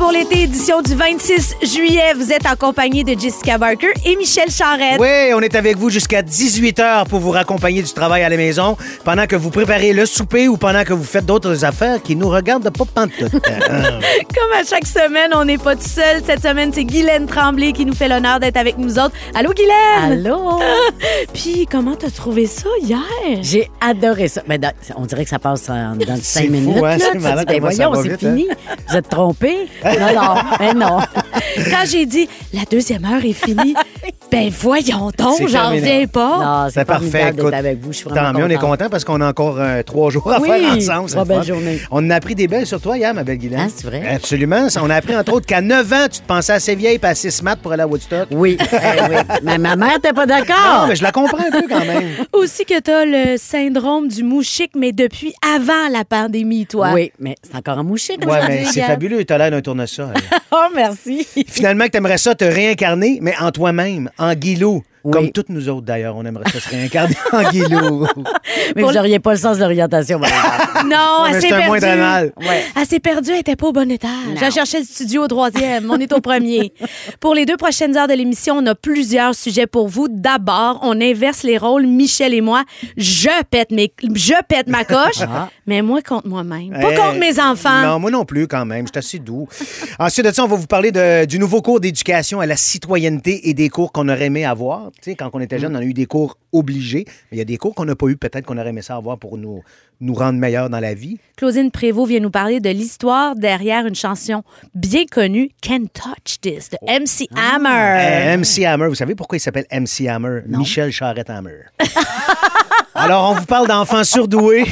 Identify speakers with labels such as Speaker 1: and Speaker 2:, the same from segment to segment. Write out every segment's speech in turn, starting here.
Speaker 1: Pour l'été, édition du 26 juillet. Vous êtes en compagnie de Jessica Barker et Michel Charette.
Speaker 2: Oui, on est avec vous jusqu'à 18h pour vous raccompagner du travail à la maison pendant que vous préparez le souper ou pendant que vous faites d'autres affaires qui nous regardent pas pantoute. Hein?
Speaker 1: Comme à chaque semaine, on n'est pas tout seul. Cette semaine, c'est Guylaine Tremblay qui nous fait l'honneur d'être avec nous autres. Allô, Guylaine?
Speaker 3: Allô?
Speaker 1: Puis, comment t'as trouvé ça hier?
Speaker 3: J'ai adoré ça. Mais on dirait que ça passe dans le
Speaker 2: C'est
Speaker 3: 5
Speaker 2: fou,
Speaker 3: minutes.
Speaker 2: hein?
Speaker 3: là. Tu dis, ben voyons, c'est fini. Vous êtes trompés? Non, non, mais non.
Speaker 1: Quand j'ai dit la deuxième heure est finie, ben voyons donc, j'en reviens pas.
Speaker 3: Non,
Speaker 2: C'est
Speaker 3: c'est
Speaker 2: parfait. Écoute,
Speaker 3: avec vous. Je suis
Speaker 2: Tant mieux, on est content parce qu'on a encore euh, trois jours à
Speaker 3: Oui,
Speaker 2: faire ensemble.
Speaker 3: trois
Speaker 2: le
Speaker 3: belles journées.
Speaker 2: On a appris des belles sur toi hier, ma belle Guylaine.
Speaker 3: Ah, c'est vrai?
Speaker 2: Absolument. On a appris entre autres qu'à 9 ans, tu te pensais assez vieille et assez smart pour aller à Woodstock.
Speaker 3: Oui, eh oui. Mais ma mère n'était pas
Speaker 2: Non,
Speaker 3: d'accord.
Speaker 2: mais je la comprends un peu quand même.
Speaker 1: Aussi que t'as le syndrome du mouchique, mais depuis avant la pandémie, toi.
Speaker 3: Oui, mais c'est encore un
Speaker 2: Ouais,
Speaker 3: ça.
Speaker 2: mais c'est fabuleux. T'as l'air d'un tournesol.
Speaker 3: Oh, merci.
Speaker 2: Finalement, que t'aimerais ça te réincarner, mais en toi-même, en Guilou.
Speaker 3: Oui.
Speaker 2: Comme toutes nous autres, d'ailleurs, on aimerait ça se réincarner en Guilou.
Speaker 3: Mais vous n'auriez pas le sens de l'orientation.
Speaker 1: Non, elle
Speaker 2: mais
Speaker 1: s'est perdue.
Speaker 3: Ouais.
Speaker 1: Elle s'est perdue, elle était pas au bon étage. Elle cherchait le studio au troisième. On est au premier. Pour les deux prochaines heures de l'émission, on a plusieurs sujets pour vous. D'abord, on inverse les rôles, Michel et moi. Je pète, mes... je pète ma coche, mais moi contre moi-même. Pas
Speaker 2: Hey.
Speaker 1: contre mes enfants.
Speaker 2: Non, moi non plus, quand même. Je suis assez doux. Ensuite de ça, on va vous parler de- du nouveau cours d'éducation à la citoyenneté et des cours qu'on aurait aimé avoir. Tu sais, quand on était jeune, on a eu des cours obligés, mais il y a des cours qu'on n'a pas eu, peut-être qu'on aurait aimé ça avoir pour nous, nous rendre meilleurs dans la vie.
Speaker 1: Claudine Prévost vient nous parler de l'histoire derrière une chanson bien connue, Can't Touch This, de MC Hammer.
Speaker 2: Euh, MC Hammer, vous savez pourquoi il s'appelle MC Hammer? Michel Charette Hammer. Alors, on vous parle d'enfants surdoués.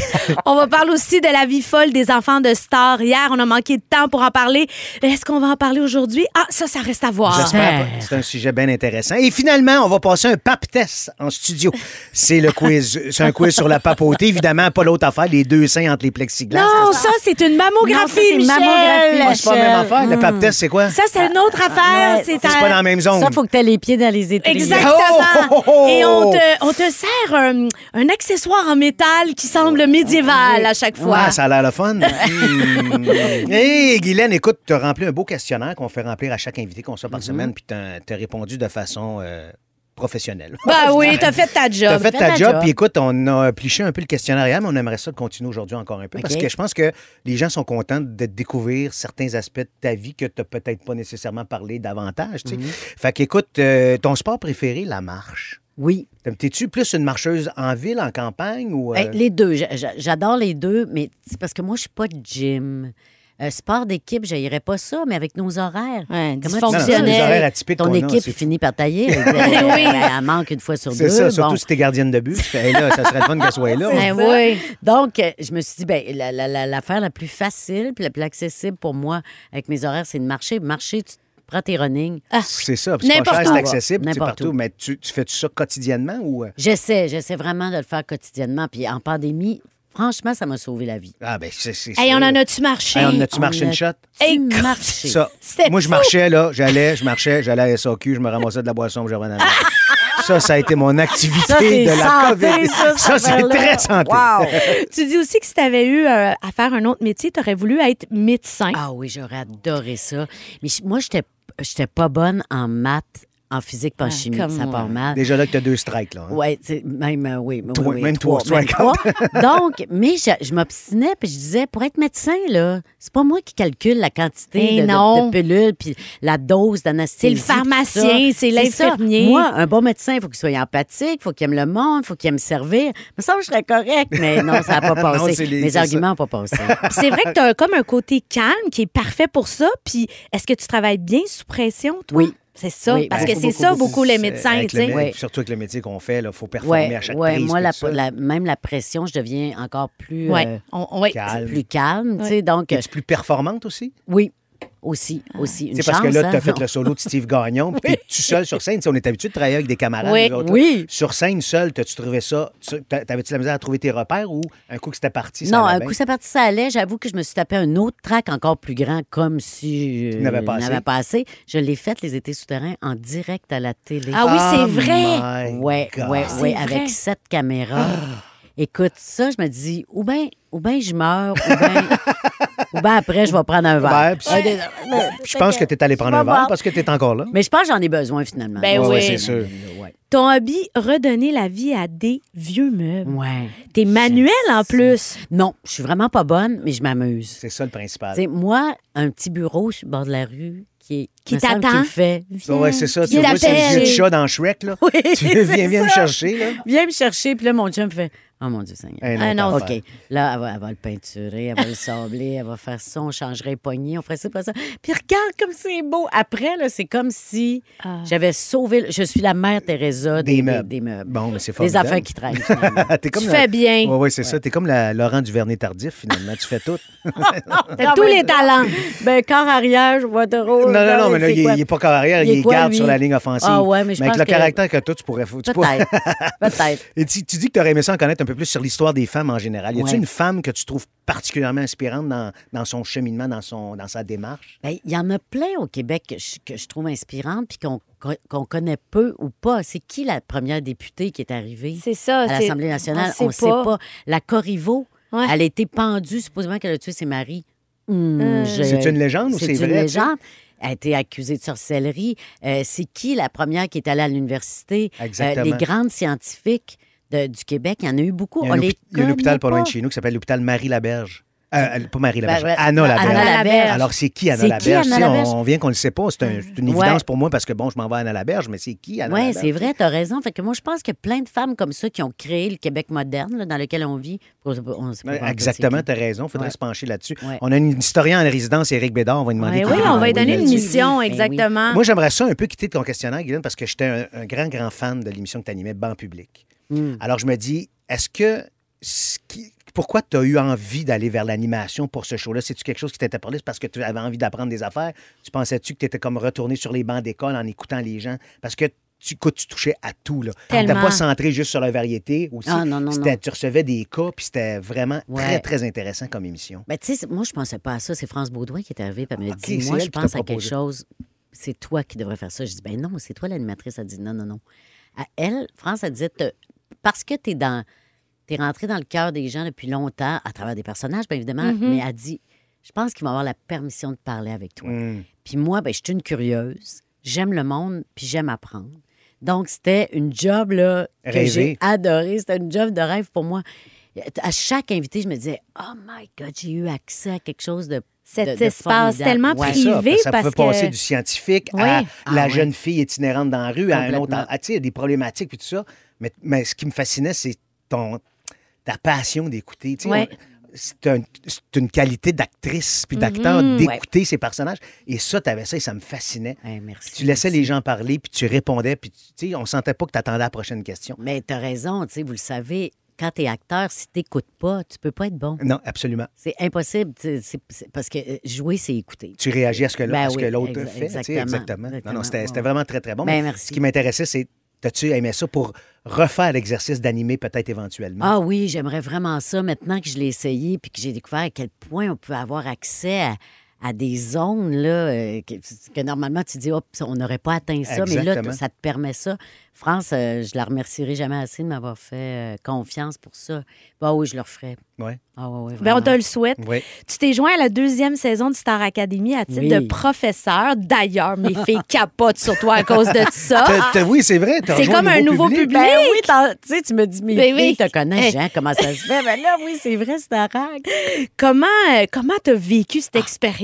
Speaker 1: On va parler aussi de la vie folle des enfants de stars. Hier, on a manqué de temps pour en parler. Est-ce qu'on va en parler aujourd'hui? Ah, ça, ça reste à voir.
Speaker 2: J'espère pas. C'est un sujet bien intéressant. Et finalement, on va passer un pap test en studio. C'est le quiz. C'est un quiz sur la papauté. Évidemment, pas l'autre affaire, les deux seins entre les plexiglas.
Speaker 1: Non, ça, c'est une
Speaker 3: Non, ça,
Speaker 1: mammographie,
Speaker 3: c'est une
Speaker 1: Michel.
Speaker 3: mammographie.
Speaker 2: Ah, c'est pas la même affaire. Le
Speaker 3: Hmm.
Speaker 2: pap test, c'est quoi?
Speaker 1: Ça, c'est une autre affaire.
Speaker 3: Ouais,
Speaker 1: c'est
Speaker 2: pas dans la même zone.
Speaker 3: Ça, faut que tu aies les pieds dans les étriers.
Speaker 1: Exactement.
Speaker 2: Oh, oh, oh.
Speaker 1: Et on te, on te sert un, un accessoire en métal qui semble médiéval à chaque fois.
Speaker 2: Ah, ça a l'air le fun. Hmm. Hé, Guylaine, écoute, tu as rempli un beau questionnaire qu'on fait remplir à chaque invité qu'on soit par semaine, puis tu as répondu de façon euh, professionnelle.
Speaker 1: Ben oui, t'as fait ta job.
Speaker 2: T'as fait
Speaker 3: fais
Speaker 2: ta
Speaker 3: ta
Speaker 2: job, puis écoute, on a pliché un peu le questionnaire hier, mais on aimerait ça continuer aujourd'hui encore un peu, parce que je pense que les gens sont contents de découvrir certains aspects de ta vie que tu peut-être pas nécessairement parlé davantage. sais. Fait qu'écoute, euh, ton sport préféré, la marche?
Speaker 3: Oui.
Speaker 2: T'es-tu plus une marcheuse en ville, en campagne ou. euh,
Speaker 3: Hey, les deux. J'a- j'a- J'adore les deux, mais c'est parce que moi, je suis pas de gym. Euh, sport d'équipe, je n'irais pas ça, mais avec nos horaires.
Speaker 1: Ouais,
Speaker 3: Comment tu
Speaker 2: Non, non, c'est
Speaker 1: dysfonctionnel.
Speaker 2: les horaires atypiques
Speaker 3: Ton
Speaker 2: a,
Speaker 3: équipe
Speaker 2: c'est-
Speaker 3: finit par tailler. Elle,
Speaker 1: Oui.
Speaker 3: elle- elle manque une fois sur
Speaker 2: C'est
Speaker 3: deux.
Speaker 2: ça, surtout
Speaker 3: Bon.
Speaker 2: si t'es gardienne de but. Hey, là, ça serait le fun qu'elle soit là.
Speaker 1: Ben oui.
Speaker 3: Donc, euh, je me suis dit, ben, la- la- la- l'affaire la, plus facile puis la plus accessible pour moi avec mes horaires, c'est de marcher. Marcher, tu prends tes running.
Speaker 2: C'est ça. C'est pas
Speaker 1: N'importe
Speaker 2: cher, c'est accessible, partout.
Speaker 3: où.
Speaker 2: Mais tu, tu fais-tu ça quotidiennement ou. euh?
Speaker 3: J'essaie, j'essaie vraiment de le faire quotidiennement. Puis en pandémie, franchement, ça m'a sauvé la vie.
Speaker 2: Ah, ben, c'est. c'est
Speaker 1: Hey, on en a-tu marché?
Speaker 2: Hey, on a-tu
Speaker 3: On
Speaker 2: marché une shot?
Speaker 1: Hey,
Speaker 3: marché?
Speaker 2: Ça.
Speaker 1: C'était
Speaker 2: Moi, je marchais, là. J'allais, je marchais, j'allais à SAQ, je me ramassais de la boisson, je revenais à la maison. Ça, ça a été mon activité
Speaker 3: Ça,
Speaker 2: de la
Speaker 3: santé,
Speaker 2: COVID.
Speaker 3: ça,
Speaker 2: c'est très santé.
Speaker 3: Wow.
Speaker 1: Tu dis aussi que si tu avais eu euh, à faire un autre métier, tu aurais voulu être médecin.
Speaker 3: Ah oui, j'aurais adoré ça. Mais je- moi, j'étais j'étais pas bonne en maths, en physique, pas en
Speaker 1: Ah,
Speaker 3: chimie.
Speaker 1: comme
Speaker 3: Ça
Speaker 1: moi.
Speaker 3: part mal.
Speaker 2: Déjà là que t'as deux strikes, là. hein.
Speaker 3: Oui, même, euh, oui, oui,
Speaker 2: Toi-
Speaker 3: oui,
Speaker 2: même
Speaker 3: trois, trois. Donc, mais je, je m'obstinais puis je disais, pour être médecin, là, c'est pas moi qui calcule la quantité
Speaker 1: Eh
Speaker 3: de, de-
Speaker 1: non.
Speaker 3: de pilules puis la dose d'anesthésie.
Speaker 1: C'est le
Speaker 3: ça.
Speaker 1: pharmacien, c'est
Speaker 3: ça.
Speaker 1: l'infirmier.
Speaker 3: Moi, un bon médecin, il faut qu'il soit empathique, il faut qu'il aime le monde, il faut qu'il aime servir. Me semble que je serais correct, mais non, ça n'a pas passé.
Speaker 2: les-
Speaker 3: Mes arguments n'ont pas passé.
Speaker 1: C'est vrai que tu as comme un côté calme qui est parfait pour ça. Puis est-ce que tu travailles bien sous pression, toi?
Speaker 3: Oui.
Speaker 1: C'est ça.
Speaker 3: Oui,
Speaker 1: parce
Speaker 3: beaucoup,
Speaker 1: que c'est ça,
Speaker 3: beaucoup.
Speaker 1: beaucoup, les médecins,
Speaker 2: avec
Speaker 1: tu sais.
Speaker 3: Ouais.
Speaker 2: Surtout avec le métier qu'on fait, il faut performer à chaque prise.
Speaker 3: moi, la, la- même la pression, je deviens encore plus, euh,
Speaker 1: On-.
Speaker 2: Calme.
Speaker 3: plus calme. tu sais. Donc,
Speaker 2: Es-tu plus performante aussi?
Speaker 3: oui. Aussi, aussi. Une
Speaker 2: C'est parce que là, tu
Speaker 3: hein?
Speaker 2: as fait le solo de Steve Gagnon, puis t'es tout seul sur scène. Tu sais, on est habitué de travailler avec des camarades.
Speaker 1: Oui,
Speaker 2: autres,
Speaker 3: oui.
Speaker 2: Sur scène, seul, t'as-tu trouvé ça? tu- t'a- T'avais-tu la misère à trouver tes repères ou un coup que c'était parti? ça
Speaker 3: Non,
Speaker 2: allait
Speaker 3: un
Speaker 2: bien?
Speaker 3: coup, ça parti, ça allait. J'avoue que je me suis tapé un autre track encore plus grand, comme si je
Speaker 2: Tu n'avais pas
Speaker 3: pas assez. Je l'ai fait, les étés souterrains, en direct à la télé.
Speaker 1: Ah oui, c'est
Speaker 2: Oh
Speaker 1: vrai? C'est
Speaker 3: ouais,
Speaker 1: vrai.
Speaker 3: avec sept caméras. Écoute, ça, je me dis, ou bien ou ben je meurs, ou bien ou ben après, je vais prendre un verre.
Speaker 2: Ouais,
Speaker 3: des-
Speaker 2: Je pense que tu es allé prendre un verre parce que tu es encore là.
Speaker 3: Mais je pense que j'en ai besoin, finalement.
Speaker 1: Ben oui.
Speaker 2: c'est sûr.
Speaker 1: Ton hobby, redonner la vie à des vieux meubles.
Speaker 3: Ouais.
Speaker 1: T'es manuel en plus.
Speaker 3: Non, je suis vraiment pas bonne, mais je m'amuse.
Speaker 2: C'est ça le principal.
Speaker 3: Tu sais, moi, un petit bureau sur le bord de la rue qui est
Speaker 1: Qui t'attend.
Speaker 3: qu'il me fait
Speaker 2: ouais, c'est ça. Tu vois, c'est le vieux de chat dans Shrek, là.
Speaker 3: Oui,
Speaker 2: tu viens, viens me chercher, là.
Speaker 3: Viens me chercher, puis là, mon chum fait Oh mon Dieu Seigneur.
Speaker 2: Un autre. affaire.
Speaker 3: OK. Là, elle va, elle va le peinturer, elle va le sabler, elle va faire ça, on changerait les poignées, on ferait ça, pas ça. Puis regarde comme c'est beau. Après, là, c'est comme si
Speaker 1: Ah.
Speaker 3: j'avais sauvé. Je suis la mère Teresa des,
Speaker 2: Des meubles.
Speaker 3: des meubles.
Speaker 2: Bon, mais c'est
Speaker 3: Des
Speaker 2: formidable.
Speaker 3: affaires qui traînent,
Speaker 2: comme
Speaker 1: Tu
Speaker 2: la-
Speaker 1: fais bien.
Speaker 2: Oui, ouais, c'est ça. T'es comme la Laurent Duvernay tardif, finalement. Tu fais tout.
Speaker 1: T'as tous les talents.
Speaker 3: Ben, corps arrière, je vois de rôle.
Speaker 2: Non, non, non, mais là, il,
Speaker 3: quoi?
Speaker 2: il est pas corps arrière,
Speaker 3: Il est quoi,
Speaker 2: garde
Speaker 3: lui?
Speaker 2: sur la ligne offensive.
Speaker 3: Ah ouais, mais je
Speaker 2: avec
Speaker 3: pense
Speaker 2: le
Speaker 3: que-
Speaker 2: caractère que toi, tu pourrais. tu pourrais-
Speaker 3: Peut-être. Peut-être.
Speaker 2: Et tu, tu dis que tu aurais aimé ça en connaître un peu plus sur l'histoire des femmes en général. Y a-t-il
Speaker 3: Ouais.
Speaker 2: une femme que tu trouves particulièrement inspirante dans, dans son cheminement, dans, son, dans sa démarche?
Speaker 3: Ben, Il y en a plein au Québec que je, que je trouve inspirantes puis qu'on qu'on connaît peu ou pas. C'est qui la première députée qui est arrivée
Speaker 1: C'est ça.
Speaker 3: à
Speaker 1: c'est-
Speaker 3: l'Assemblée nationale?
Speaker 1: on
Speaker 3: ne
Speaker 1: sait
Speaker 3: sait
Speaker 1: pas.
Speaker 3: La Corriveau,
Speaker 1: Ouais.
Speaker 3: elle a été pendue, supposément qu'elle a tué ses maris. Hum,
Speaker 1: Euh.
Speaker 3: je-
Speaker 2: C'est une légende ou c'est
Speaker 3: C'est une
Speaker 2: vrai, tu sais?
Speaker 3: légende. Elle a été accusée de sorcellerie. Euh, c'est qui la première qui est allée à l'université? Euh,
Speaker 2: Exactement.
Speaker 3: les grandes scientifiques de- du Québec, il y en a eu beaucoup.
Speaker 2: Il y a un,
Speaker 3: les
Speaker 2: hôpi- il y a un hôpital
Speaker 3: connaît
Speaker 2: pas loin de chez nous qui s'appelle l'hôpital Marie-Laberge. Euh, pas Marie-Laberge,
Speaker 3: Ben.
Speaker 2: Anna Laberge.
Speaker 3: Anna Laberge.
Speaker 2: Alors, c'est qui Anna Laberge?
Speaker 3: qui, Anna
Speaker 2: Tu sais,
Speaker 3: Laberge?
Speaker 2: On, on vient qu'on ne le sait pas. C'est un- c'est une
Speaker 3: Ouais.
Speaker 2: évidence pour moi parce que, bon, je m'en vais à Anna Laberge, mais c'est qui Anna
Speaker 3: Oui,
Speaker 2: Laberge?
Speaker 3: c'est vrai, tu as raison. Fait que moi, je pense qu'il y a plein de femmes comme ça qui ont créé le Québec moderne là, dans lequel on vit. On
Speaker 2: Exactement, tu as raison. Il faudrait
Speaker 3: Ouais.
Speaker 2: se pencher là-dessus.
Speaker 3: Ouais.
Speaker 2: On a une historien en résidence, Éric Bédard. On va lui demander.
Speaker 1: Oui, on va lui donner une mission,
Speaker 3: Ben oui.
Speaker 1: exactement.
Speaker 2: Moi, j'aimerais ça un peu quitter ton questionnaire, Guylaine, parce que j'étais un, un grand, grand fan de l'émission que tu animais, Banc public.
Speaker 3: Hmm.
Speaker 2: Alors, je me dis, est-ce que. ce qui- Pourquoi tu as eu envie d'aller vers l'animation pour ce show-là? C'est-tu quelque chose qui t'était parlé? C'est parce que tu avais envie d'apprendre des affaires? Tu pensais-tu que tu étais comme retourné sur les bancs d'école en écoutant les gens? Parce que tu, écoute, tu touchais à tout. Tu
Speaker 1: Tellement.
Speaker 2: pas centré juste sur la variété aussi.
Speaker 3: Ah, non, non,
Speaker 2: C'était-
Speaker 3: non.
Speaker 2: Tu recevais des cas, puis c'était vraiment très,
Speaker 3: Ouais.
Speaker 2: très intéressant comme émission.
Speaker 3: Ben, tu sais, moi, je pensais pas à ça. C'est France Baudouin qui est arrivée et elle m'a
Speaker 2: OK,
Speaker 3: dit Moi, je pense à quelque chose. C'est toi qui devrais faire ça. Je dis Ben non, c'est toi l'animatrice. Elle dit Non, non, non. À elle, France, elle disait Parce que tu es dans. T'es rentré dans le cœur des gens depuis longtemps, à travers des personnages, bien évidemment, mais elle dit Je pense qu'ils vont avoir la permission de parler avec toi.
Speaker 2: Hum.
Speaker 3: Puis moi, ben, je suis une curieuse. J'aime le monde, puis j'aime apprendre. Donc, c'était une job là, que j'ai adoré. C'était une job de rêve pour moi. À chaque invité, je me disais Oh my God, j'ai eu accès à quelque chose de.
Speaker 1: Cet
Speaker 3: de- de
Speaker 1: espace
Speaker 3: formidable.
Speaker 1: tellement
Speaker 3: Ouais.
Speaker 1: privé.
Speaker 2: ça, parce que ça
Speaker 1: que-
Speaker 2: passer du scientifique
Speaker 1: Oui.
Speaker 2: à
Speaker 3: Ah,
Speaker 2: la
Speaker 3: ouais.
Speaker 2: jeune fille itinérante dans la rue, à un autre. À- Tu sais, des problématiques et tout ça. Mais, mais ce qui me fascinait, c'est ton ta passion d'écouter. Tu sais,
Speaker 1: Ouais.
Speaker 2: C'est un- c'est une qualité d'actrice puis d'acteur
Speaker 1: Mhm.
Speaker 2: d'écouter ces personnages. Et ça, tu avais ça et ça me fascinait.
Speaker 3: Merci.
Speaker 2: Tu laissais
Speaker 3: merci.
Speaker 2: les gens parler puis tu répondais. Puis tu sais, on sentait pas que tu attendais la prochaine question.
Speaker 3: Mais tu as raison, tu sais, vous le savez, quand tu es acteur, si tu pas, tu peux pas être bon.
Speaker 2: Non, absolument.
Speaker 3: C'est impossible. c'est- parce que euh, jouer, c'est écouter.
Speaker 2: Tu réagis à ce que,
Speaker 3: Ben
Speaker 2: l'autre fait.
Speaker 3: exactement,
Speaker 2: exactement. Non, non, c'était
Speaker 3: ouais,
Speaker 2: vraiment très, très bon.
Speaker 3: Ben, merci.
Speaker 2: Ce qui m'intéressait, c'est T'as-tu aimé ça pour refaire l'exercice d'animer peut-être éventuellement?
Speaker 3: Ah oui, j'aimerais vraiment ça maintenant que je l'ai essayé puis que j'ai découvert à quel point on peut avoir accès à, à des zones là, euh, que, que normalement tu dis, Hop, on n'aurait pas atteint ça, mais là, ça te permet ça. France, euh, je la remercierai jamais assez de m'avoir fait euh, confiance pour ça. Bah oui, je le referai.
Speaker 2: Ouais.
Speaker 3: Ah ouais, ouais,
Speaker 1: Ben, on te le souhaite.
Speaker 2: Oui.
Speaker 1: Tu t'es joint à la deuxième saison de Star Academy à titre
Speaker 3: Oui.
Speaker 1: de professeur. D'ailleurs, mes filles capotent sur toi à cause de ça.
Speaker 2: T'as- t'as- oui, c'est vrai. t'as
Speaker 1: C'est comme un nouveau public.
Speaker 3: Ben oui, tu sais, tu me dis, mes
Speaker 1: Ben
Speaker 3: filles
Speaker 1: oui.
Speaker 3: te connaissent, hein, comment ça se fait? Ben là, oui, c'est vrai, c'est arabe.
Speaker 1: Comment euh, comment t'as vécu cette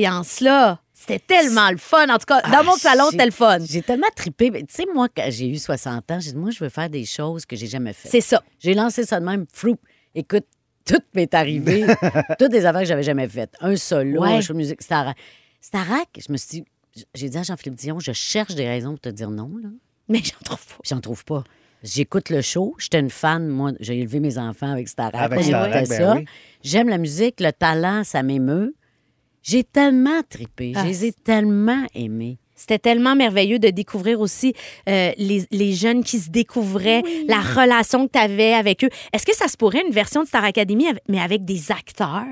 Speaker 1: expérience-là? C'était tellement le fun. En tout cas, dans
Speaker 3: Ah,
Speaker 1: mon salon, c'était le fun.
Speaker 3: J'ai tellement trippé. Ben, Tu sais, moi, quand j'ai eu 60 ans, j'ai dit, moi, je veux faire des choses que j'ai jamais faites.
Speaker 1: C'est ça.
Speaker 3: J'ai lancé ça de même, flou. Écoute, tout m'est arrivé. toutes des affaires que j'avais jamais faites. Un solo,
Speaker 1: Ouais.
Speaker 3: un show de musique. Starac. Starac, je me suis dit, j'ai dit à Jean-Philippe Dion, je cherche des raisons pour te dire non, là.
Speaker 1: Mais j'en trouve pas.
Speaker 3: J'en trouve pas. J'écoute le show. J'étais une fan. Moi, j'ai élevé mes enfants avec Starac.
Speaker 2: Avec Starac, ben
Speaker 3: ça.
Speaker 2: oui.
Speaker 3: J'aime la musique, le talent, ça m'émeut. J'ai tellement trippé.
Speaker 1: Ah.
Speaker 3: Je les ai tellement aimés.
Speaker 1: C'était tellement merveilleux de découvrir aussi euh, les, les jeunes qui se découvraient, la relation que tu avais avec eux. Est-ce que ça se pourrait une version de Star Academy, mais avec des acteurs?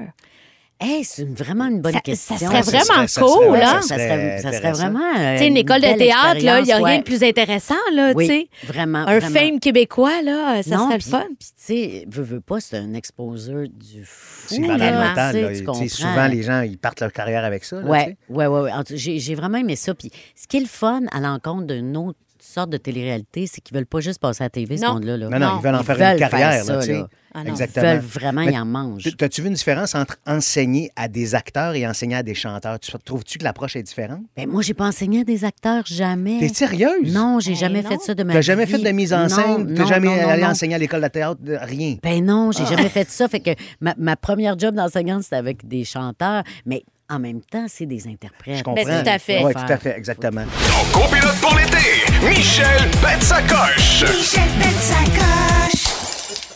Speaker 3: Hey, c'est une- vraiment une bonne
Speaker 1: Ça-
Speaker 3: question.
Speaker 1: ça serait vraiment
Speaker 2: ça
Speaker 1: cool,
Speaker 2: serait- ouais,
Speaker 1: hein?
Speaker 3: Ça
Speaker 2: serait
Speaker 3: serait, ça serait vraiment. euh,
Speaker 1: Tu sais, une école de théâtre, là, il n'y a rien de plus intéressant, là,
Speaker 3: Oui,
Speaker 1: tu sais.
Speaker 3: vraiment.
Speaker 1: Un
Speaker 3: vraiment.
Speaker 1: fame québécois, là, ça
Speaker 3: non,
Speaker 1: serait le fun.
Speaker 3: Puis, tu sais, veux, veux pas, c'est un exposure du fou.
Speaker 2: C'est
Speaker 3: là,
Speaker 2: malade
Speaker 1: là,
Speaker 2: mental.
Speaker 3: tu
Speaker 2: là.
Speaker 3: comprends.
Speaker 2: souvent, les gens, ils partent leur carrière avec ça. là, tu
Speaker 3: Ouais,
Speaker 2: sais.
Speaker 3: ouais, ouais, ouais. En tout- J'ai vraiment aimé ça. Puis ce qui est le fun à l'encontre d'une autre sorte de télé-réalité, c'est qu'ils veulent pas juste passer à la TV, ce monde-là. là.
Speaker 2: Non, non, ils veulent en
Speaker 3: Ils
Speaker 2: faire
Speaker 3: veulent
Speaker 2: une carrière.
Speaker 3: faire ça,
Speaker 2: là,
Speaker 3: là.
Speaker 1: Ah non.
Speaker 3: Ils veulent vraiment,
Speaker 2: Mais
Speaker 3: ils en mangent.
Speaker 2: T'as-tu vu une différence entre enseigner à des acteurs et enseigner à des chanteurs? Tu trouves-tu que l'approche est différente?
Speaker 3: Ben, moi, j'ai pas enseigné à des acteurs, jamais.
Speaker 2: T'es sérieuse?
Speaker 3: Non, j'ai
Speaker 1: Ben
Speaker 3: jamais
Speaker 1: non.
Speaker 3: fait ça de ma
Speaker 2: T'as
Speaker 3: vie.
Speaker 2: jamais fait de mise en scène? T'as jamais
Speaker 3: non, non,
Speaker 2: allé
Speaker 3: non.
Speaker 2: enseigner à l'école de théâtre? Rien.
Speaker 3: Ben non,
Speaker 2: Ah.
Speaker 3: j'ai jamais fait ça. Fait que ma, ma première job d'enseignante, c'était avec des chanteurs, mais en même temps, c'est des interprètes.
Speaker 2: Je comprends.
Speaker 1: Ben, tout à fait.
Speaker 2: Oui, tout à fait, exactement.
Speaker 4: Ton copilote pour l'été, Michel pète sa coche.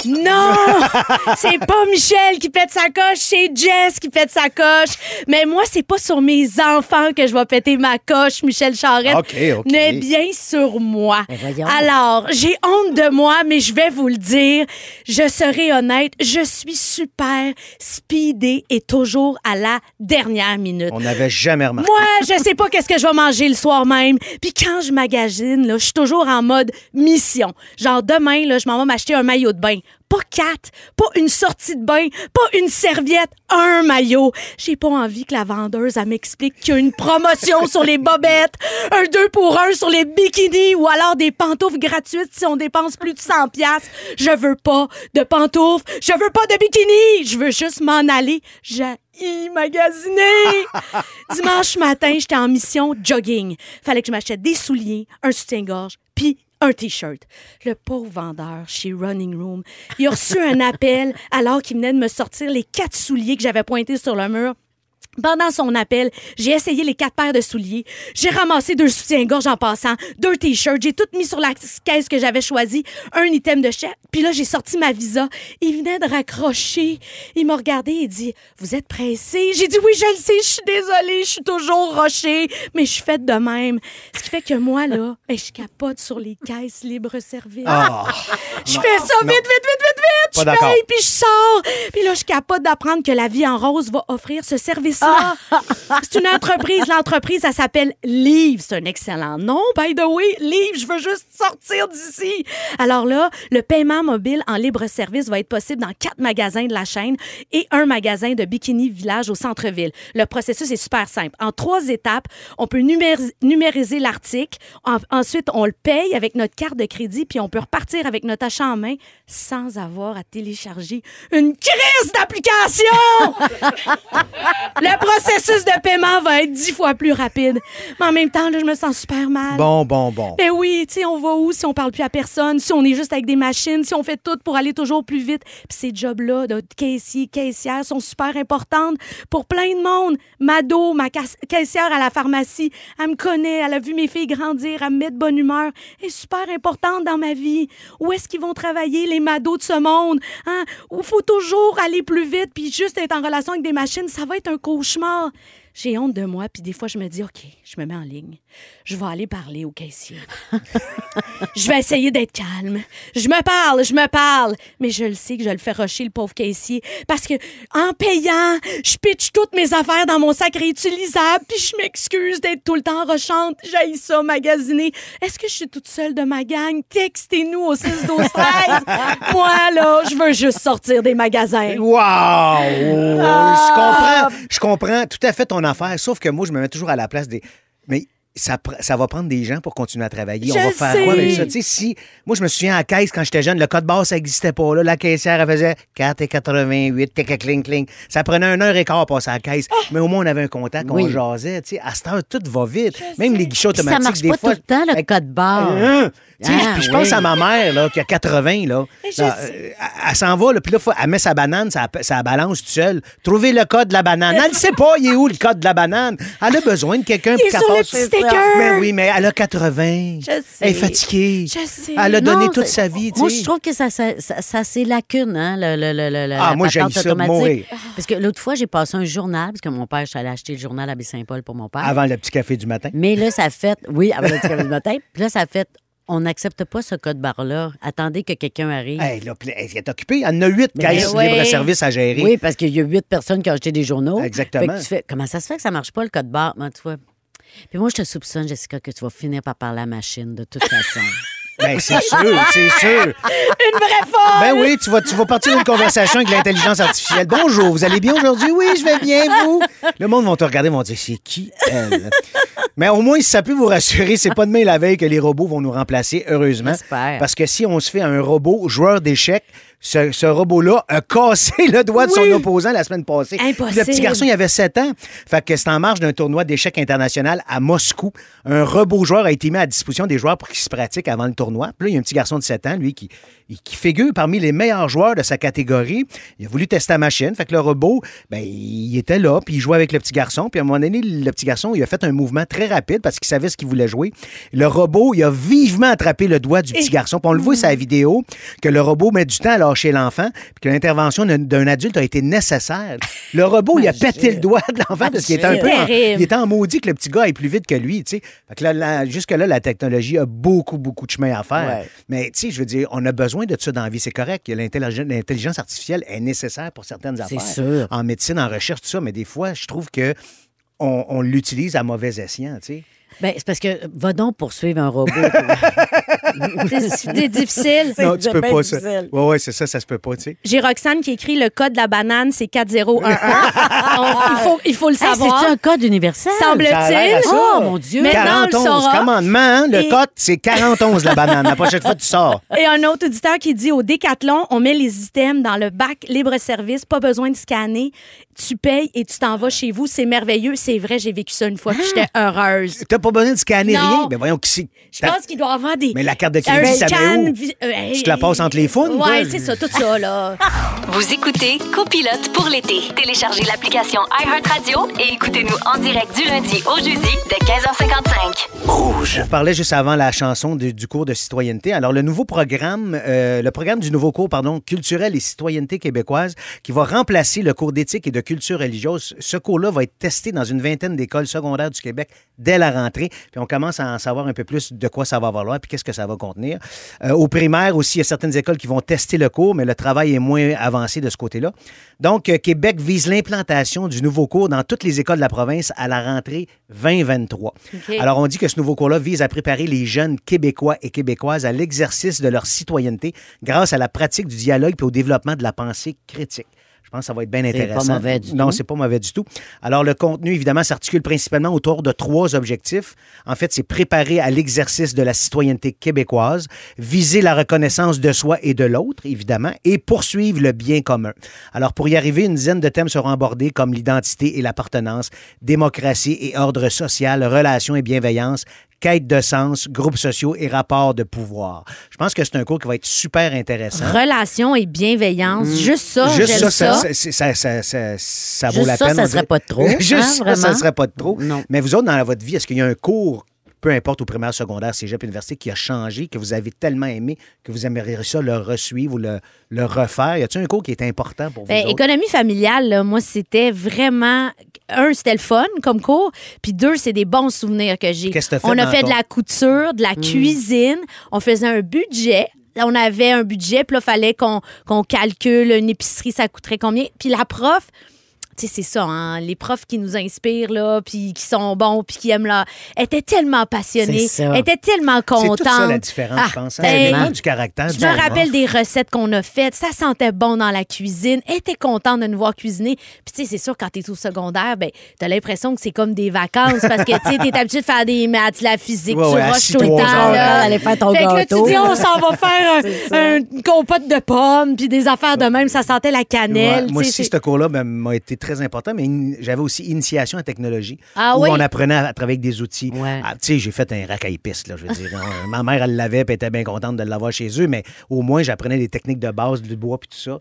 Speaker 1: Non! c'est pas Michel qui pète sa coche, c'est Jess qui pète sa coche. Mais moi, c'est pas sur mes enfants que je vais péter ma coche, Michel Charrette.
Speaker 2: OK, OK.
Speaker 1: Mais bien sur moi.
Speaker 3: Ben.
Speaker 1: Alors, j'ai honte de moi, mais je vais vous le dire. Je serai honnête, je suis super speedée et toujours à la dernière minute.
Speaker 2: On n'avait jamais remarqué.
Speaker 1: Moi, je sais pas qu'est-ce que je vais manger le soir même. Puis quand je magasine, là, je suis toujours en mode mission. Genre demain, là, je m'en vais m'acheter un maillot de bain. Pas quatre, pas une sortie de bain, pas une serviette, un maillot. J'ai pas envie que la vendeuse elle m'explique qu'il y a une promotion sur les bobettes, un deux pour un sur les bikinis ou alors des pantoufles gratuites si on dépense plus de 100 pièces. Je veux pas de pantoufles, je veux pas de bikini, je veux juste m'en aller. J'ai magasiner. Dimanche matin, j'étais en mission jogging. Fallait que je m'achète des souliers, un soutien-gorge, puis un T-shirt. Le pauvre vendeur chez Running Room, il a reçu un appel alors qu'il venait de me sortir les quatre souliers que j'avais pointés sur le mur. Pendant son appel, j'ai essayé les quatre paires de souliers. J'ai ramassé deux soutiens-gorge en passant, deux t-shirts. J'ai tout mis sur la caisse que j'avais choisie, un item de chèque. Puis là, j'ai sorti ma visa. Il venait de raccrocher. Il m'a regardé et dit Vous êtes pressé J'ai dit Oui, je le sais, je suis désolée, je suis toujours rochée, mais je suis faite de même. Ce qui fait que moi, là, ben, je capote sur les caisses libre-service.
Speaker 2: Ah,
Speaker 1: Je fais ça vite, vite, vite, vite, vite. Je paye, puis je sors. Puis là, je capote d'apprendre que la vie en rose va offrir ce C'est une entreprise. L'entreprise, elle s'appelle Leave. C'est un excellent nom, by the way. Leave, je veux juste sortir d'ici. Alors là, le paiement mobile en libre-service va être possible dans quatre magasins de la chaîne et un magasin de Bikini Village au centre-ville. Le processus est super simple. En trois étapes, on peut numéris- numériser l'article. En- ensuite, on le paye avec notre carte de crédit, puis on peut repartir avec notre achat en main sans avoir à télécharger une crise d'application! le processus de paiement va être dix fois plus rapide. Mais en même temps, là, je me sens super mal.
Speaker 2: Bon, bon, bon.
Speaker 1: Ben oui, tu sais, on va où si on parle plus à personne, si on est juste avec des machines, si on fait tout pour aller toujours plus vite? Puis ces jobs-là de caissier, caissière sont super importantes pour plein de monde. Mado, ma caissière à la pharmacie, elle me connaît, elle a vu mes filles grandir, elle me met de bonne humeur. Elle est super importante dans ma vie. Où est-ce qu'ils vont travailler, les mados de ce monde? Hein? Où faut toujours aller plus vite, puis juste être en relation avec des machines, ça va être un cauchemar. J'ai honte de moi, puis des fois, je me dis, OK, je me mets en ligne. Je vais aller parler au caissier. je vais essayer d'être calme. Je me parle, je me parle. Mais je le sais que je le fais rusher, le pauvre caissier. Parce que, en payant, je pitch toutes mes affaires dans mon sac réutilisable, puis je m'excuse d'être tout le temps rushante. J'ai ça, magasiner. Est-ce que je suis toute seule de ma gang? Textez-nous au 6 12 13 Moi, là, je veux juste sortir des magasins.
Speaker 2: Wow!
Speaker 1: Ah!
Speaker 2: Je comprends, je comprends tout à fait ton affaire, sauf que moi, je me mets toujours à la place des. Mais ça, va prendre des gens pour continuer à travailler.
Speaker 1: Je
Speaker 2: On va faire
Speaker 1: sais.
Speaker 2: quoi avec ça? Tu sais, si. Moi, je me souviens à la caisse quand j'étais jeune, le code barre, ça n'existait pas. Là, la caissière, elle faisait 4,88, tic cling cling. Ça prenait une heure et quart à passer à la caisse. Mais au moins, on avait un contact, on
Speaker 3: Oui.
Speaker 2: jasait. Tu sais, à cette heure, tout va vite. Même les guichets
Speaker 3: Puis ça
Speaker 2: automatiques,
Speaker 3: marche
Speaker 2: des
Speaker 3: pas
Speaker 2: fois.
Speaker 3: tout le temps, le code barre.
Speaker 2: Hein? Tu sais,
Speaker 3: Ah,
Speaker 2: puis je
Speaker 3: oui.
Speaker 2: pense à ma mère, là, qui a 80, là. Euh, elle, s'en va, là, puis là, faut- elle met sa banane, ça, ça balance toute seule. Trouvez le code de la banane. Elle ne sait pas, il est où le code de la banane? Elle a besoin de quelqu'un pour qu'elle passe. Mais oui, mais elle a 80.
Speaker 1: Je sais.
Speaker 2: Elle est fatiguée.
Speaker 1: Je sais.
Speaker 2: Elle a donné
Speaker 3: Non,
Speaker 2: toute sa vie.
Speaker 3: Moi, je trouve que ça, ça, ça, ça, c'est lacune, hein, le, le, le, le-
Speaker 2: Ah,
Speaker 3: la
Speaker 2: moi,
Speaker 3: patente
Speaker 2: ça de
Speaker 3: automatique.
Speaker 2: mourir.
Speaker 3: Parce que l'autre fois, j'ai passé un journal, parce que mon père, je suis acheter le journal à Baie-Saint-Paul pour mon père.
Speaker 2: Avant le petit café du matin.
Speaker 3: Mais là, ça fait. Oui, avant le petit café du matin. Puis là, ça fait. On n'accepte pas ce code barre-là. Attendez que quelqu'un arrive.
Speaker 2: Hey, là, puis elle est occupée. Elle en a huit caisses
Speaker 1: ouais.
Speaker 2: libre-service à gérer.
Speaker 3: Oui, parce qu'il y a huit personnes qui ont acheté des journaux.
Speaker 2: Exactement.
Speaker 3: Fait que tu fais, comment ça se fait que ça marche pas, le code barre? Moi, tu vois? Puis moi, je te soupçonne, Jessica, que tu vas finir par parler à la machine de toute façon.
Speaker 2: Ben, c'est sûr, c'est sûr.
Speaker 1: Une vraie folle.
Speaker 2: Ben oui, tu vas, tu vas partir d'une conversation avec l'intelligence artificielle. Bonjour, vous allez bien aujourd'hui? Oui, je vais bien, vous? Le monde va te regarder, vont dire, c'est qui elle? Mais au moins, si ça peut vous rassurer, c'est pas demain la veille que les robots vont nous remplacer, heureusement.
Speaker 3: J'espère.
Speaker 2: Parce que si on se fait un robot joueur d'échecs, ce, ce robot-là a cassé le doigt de son opposant la semaine passée.
Speaker 1: Impossible.
Speaker 2: Le petit garçon, il avait 7 ans. Fait que c'est en marge d'un tournoi d'échecs international à Moscou. Un robot joueur a été mis à disposition des joueurs pour qu'ils se pratiquent avant le tournoi. Puis là, il y a un petit garçon de 7 ans, lui, qui, qui figure parmi les meilleurs joueurs de sa catégorie. Il a voulu tester la machine. Fait que le robot, ben, il était là, puis il jouait avec le petit garçon. Puis à un moment donné, le petit garçon, il a fait un mouvement très rapide parce qu'il savait ce qu'il voulait jouer. Le robot, il a vivement attrapé le doigt du petit garçon. Puis on le voit sur la vidéo que le robot met du temps à lâcher l'enfant, puis que l'intervention d'un- adulte a été nécessaire. Le robot, il a pété le doigt de l'enfant parce qu'il était un peu en, il était en maudit que le petit gars aille plus vite que lui, tu sais. Jusque-là, la technologie a beaucoup, beaucoup de chemin à faire.
Speaker 3: Ouais.
Speaker 2: Mais, tu sais, je veux dire, on a besoin de ça dans la vie. C'est correct. L'intelligence artificielle est nécessaire pour certaines
Speaker 3: C'est
Speaker 2: affaires.
Speaker 3: sûr.
Speaker 2: En médecine, en recherche, tout ça. Mais des fois, je trouve que on, on l'utilise à mauvais escient, tu sais.
Speaker 3: Ben, c'est parce que va donc poursuivre un robot.
Speaker 1: C'est c'est difficile.
Speaker 2: Non, tu peux pas ça.
Speaker 3: difficile.
Speaker 2: Oui, oui, c'est ça, ça se peut pas, tu sais.
Speaker 1: J'ai Roxane qui écrit le code de la banane, c'est 4011. Donc, il, faut, il faut le
Speaker 3: Hey,
Speaker 1: savoir.
Speaker 3: C'est-tu un code universel?
Speaker 1: Semble-
Speaker 2: Ça a l'air à ça.
Speaker 3: Oh, mon Dieu.
Speaker 1: Mais- Maintenant, on le
Speaker 2: 41,
Speaker 1: saura.
Speaker 2: commandement, hein? le
Speaker 1: Et-
Speaker 2: code, c'est 41 la banane. La prochaine fois, tu sors.
Speaker 1: Et un autre auditeur qui dit au Décathlon, on met les items dans le bac libre-service, pas besoin de scanner. Tu payes et tu t'en vas chez vous. C'est merveilleux. C'est vrai, j'ai vécu ça une fois, puis j'étais heureuse.
Speaker 2: T'as pas besoin de scanner
Speaker 1: Non.
Speaker 2: rien. Ben voyons qui c'est.
Speaker 1: Je pense qu'il doit y avoir des.
Speaker 2: Mais la carte de crédit, ça met où?
Speaker 1: euh, hey,
Speaker 2: Tu te la passes entre les founes,
Speaker 1: Ouais, c'est ça, tout ça, là.
Speaker 5: Vous écoutez Copilote pour l'été. Téléchargez l'application iHeartRadio et écoutez-nous en direct du lundi au jeudi dès 15h55.
Speaker 2: Je parlais juste avant la chanson du, du cours de citoyenneté. Alors, le nouveau programme, euh, le programme du nouveau cours, pardon, culturel et citoyenneté québécoise, qui va remplacer le cours d'éthique et de culture religieuse. Ce cours-là va être testé dans une vingtaine d'écoles secondaires du Québec dès la rentrée. Puis on commence à en savoir un peu plus de quoi ça va valoir puis qu'est-ce que ça va contenir. Euh, au primaire aussi, il y a certaines écoles qui vont tester le cours, mais le travail est moins avancé de ce côté-là. Donc, euh, Québec vise l'implantation du nouveau cours dans toutes les écoles de la province à la rentrée 2023.
Speaker 1: OK.
Speaker 2: Alors, on dit que ce nouveau cours-là vise à préparer les jeunes Québécois et Québécoises à l'exercice de leur citoyenneté grâce à la pratique du dialogue et au développement de la pensée critique. Pense que ça va être bien
Speaker 3: pas
Speaker 2: intéressant.
Speaker 3: mauvais du
Speaker 2: non,
Speaker 3: tout.
Speaker 2: c'est pas mauvais du tout. Alors, le contenu, évidemment, s'articule principalement autour de trois objectifs. En fait, c'est préparer à l'exercice de la citoyenneté québécoise, viser la reconnaissance de soi et de l'autre, évidemment, et poursuivre le bien commun. Alors, pour y arriver, une dizaine de thèmes seront abordés comme l'identité et l'appartenance, démocratie et ordre social, relations et bienveillance, quête de sens, groupes sociaux et rapports de pouvoir. Je pense que c'est un cours qui va être super intéressant.
Speaker 1: Relation et bienveillance. Juste ça,
Speaker 2: Juste ça,
Speaker 1: ça.
Speaker 2: ça, ça, ça, ça- ça vaut
Speaker 3: Juste
Speaker 2: la
Speaker 3: ça,
Speaker 2: peine.
Speaker 3: ça
Speaker 2: on
Speaker 3: serait
Speaker 2: dirait.
Speaker 3: pas de trop,
Speaker 2: Juste
Speaker 3: hein,
Speaker 2: ça, ça serait pas de trop.
Speaker 3: Non.
Speaker 2: Mais vous autres, dans votre vie, est-ce qu'il y a un cours, peu importe au primaire, secondaire, cégep, université, qui a changé, que vous avez tellement aimé, que vous aimeriez ça le resuivre ou le, le refaire? Y a-t-il un cours qui est important pour vous
Speaker 1: Ben, économie familiale, là, moi, c'était vraiment. Un, c'était le fun comme cours. Puis deux, c'est des bons souvenirs que j'ai.
Speaker 2: Qu'est-ce que
Speaker 1: On a fait
Speaker 2: ton-
Speaker 1: de la couture, de la cuisine. On faisait un budget. On avait un budget, puis là, il fallait qu'on qu'on calcule une épicerie, ça coûterait combien? Puis la prof, tu sais, c'est ça, hein, les profs qui nous inspirent, là, puis qui sont bons, puis qui aiment là, étaient tellement passionnés,
Speaker 3: C'est
Speaker 1: étaient tellement
Speaker 2: C'est
Speaker 1: contentes.
Speaker 2: tout ça la différence,
Speaker 1: Ah,
Speaker 2: je pense. hein? dépend du caractère
Speaker 1: je
Speaker 2: du
Speaker 1: me rappelle des recettes qu'on a faites. Ça sentait bon dans la cuisine. Elle était contente de nous voir cuisiner. Puis, tu sais, c'est sûr, quand tu es au secondaire, ben, tu as l'impression que c'est comme des vacances parce que, tu sais, tu es habitué de faire des maths, la physique,
Speaker 2: Ouais,
Speaker 1: tu
Speaker 2: ouais,
Speaker 1: rushes tout le temps.
Speaker 2: heures,
Speaker 1: là.
Speaker 3: aller faire ton
Speaker 1: fait que là, tu dis, on s'en va faire un- un- une compote de pommes, puis des affaires de même. Ça sentait la cannelle.
Speaker 2: Ouais, moi aussi,
Speaker 1: c'est-
Speaker 2: ce cours-là ben, m'a été très important, mais in- j'avais aussi initiation en technologie,
Speaker 1: Ah
Speaker 2: où
Speaker 1: oui?
Speaker 2: on apprenait à, à travailler avec des outils.
Speaker 3: Ouais.
Speaker 2: Ah, tu sais, j'ai fait un rack à épices, là, je veux dire. hein. Ma mère, elle l'avait, puis elle était bien contente de l'avoir chez eux, mais au moins, j'apprenais des techniques de base, du bois, puis tout ça.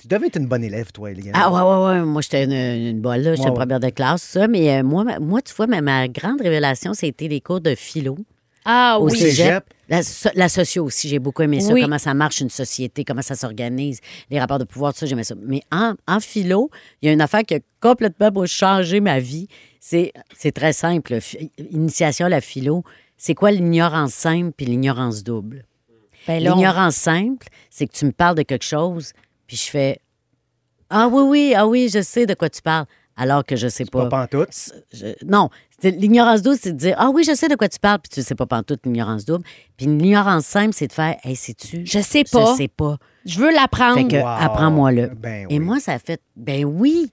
Speaker 2: Tu devais être une bonne élève, toi, Eliane.
Speaker 3: Ah ouais, ouais, ouais. Moi, j'étais une, une bonne, là. J'étais
Speaker 2: Ouais, ouais.
Speaker 3: première de classe, ça. Mais euh, moi, moi, tu vois, ma, ma grande révélation, c'était les cours de philo.
Speaker 1: Ah
Speaker 3: au
Speaker 1: oui.
Speaker 2: cégep?
Speaker 3: La, so- la socio aussi, j'ai beaucoup aimé ça.
Speaker 1: Oui.
Speaker 3: Comment ça marche une société, comment ça s'organise, les rapports de pouvoir, tout ça, j'aimais ça. Mais en, en philo, il y a une affaire qui a complètement changer ma vie. C'est très simple. Initiation à la philo, c'est quoi l'ignorance simple puis l'ignorance double?
Speaker 1: Ben
Speaker 3: L'ignorance simple, c'est que tu me parles de quelque chose, puis je fais Ah oui, oui, ah oui, je sais de quoi tu parles, alors que je sais
Speaker 2: Pas
Speaker 3: pas.
Speaker 2: pantoute?
Speaker 3: Je- non, l'ignorance double, c'est de dire Ah oui, je sais de quoi tu parles, puis tu sais pas pantoute l'ignorance double. Puis l'ignorance simple, c'est de faire Hey, sais-tu?
Speaker 1: Je sais pas.
Speaker 3: Je sais pas.
Speaker 1: Je veux l'apprendre.
Speaker 3: Fait que
Speaker 2: Wow.
Speaker 3: apprends-moi-le.
Speaker 2: Ben
Speaker 3: Et moi, ça a fait Ben oui.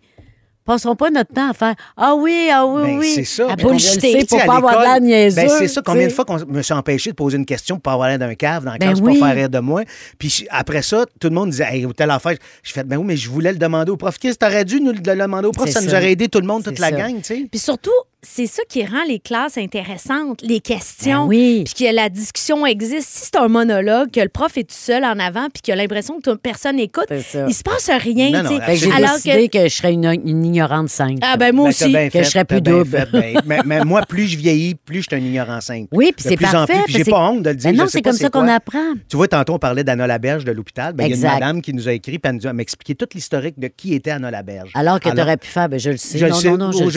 Speaker 3: Passons pas notre temps à faire Ah oui, ah oui,
Speaker 2: Ben,
Speaker 3: oui.
Speaker 2: c'est ça.
Speaker 3: À bullshiter pour pas avoir de la
Speaker 2: l'école,
Speaker 3: niaiseux.
Speaker 2: Ben, c'est ça. Combien de fois qu'on me suis empêché de poser une question pour pas avoir l'air d'un cave dans la
Speaker 3: Ben
Speaker 2: classe,
Speaker 3: oui.
Speaker 2: pour pas faire rire de moi. Puis après ça, tout le monde disait, hey, telle affaire. Je fais, ben oui, mais je voulais le demander au prof. Qu'est-ce que t'aurais dû nous le demander au prof? Ça, nous aurait aidé tout le monde, toute la gang, tu sais.
Speaker 1: Puis surtout, c'est ça qui rend les classes intéressantes, les questions.
Speaker 3: Ben oui.
Speaker 1: Puis que la discussion existe. Si c'est un monologue, que le prof est tout seul en avant, puis qu'il a l'impression que tout- personne n'écoute, il se passe rien.
Speaker 2: Non, non,
Speaker 3: j'ai
Speaker 1: Alors
Speaker 3: décidé
Speaker 1: que.
Speaker 3: que... je serais une, une ignorante simple.
Speaker 1: Ah, ben moi
Speaker 2: Ben,
Speaker 1: aussi.
Speaker 3: que je serais plus double.
Speaker 2: fait, ben, mais, mais moi, plus je vieillis, plus je suis un ignorant simple.
Speaker 3: Oui, puis c'est parfait.
Speaker 2: puis j'ai pas honte de le dire.
Speaker 3: Ben non, c'est comme ça qu'on apprend.
Speaker 2: Tu vois, tantôt, on parlait d'Anna Laberge de l'hôpital. Ben, il y a une madame qui nous a écrit, puis elle nous a expliqué toute l'historique de qui était Anna Laberge.
Speaker 3: Alors que tu aurais pu faire, ben je le sais.
Speaker 2: Je le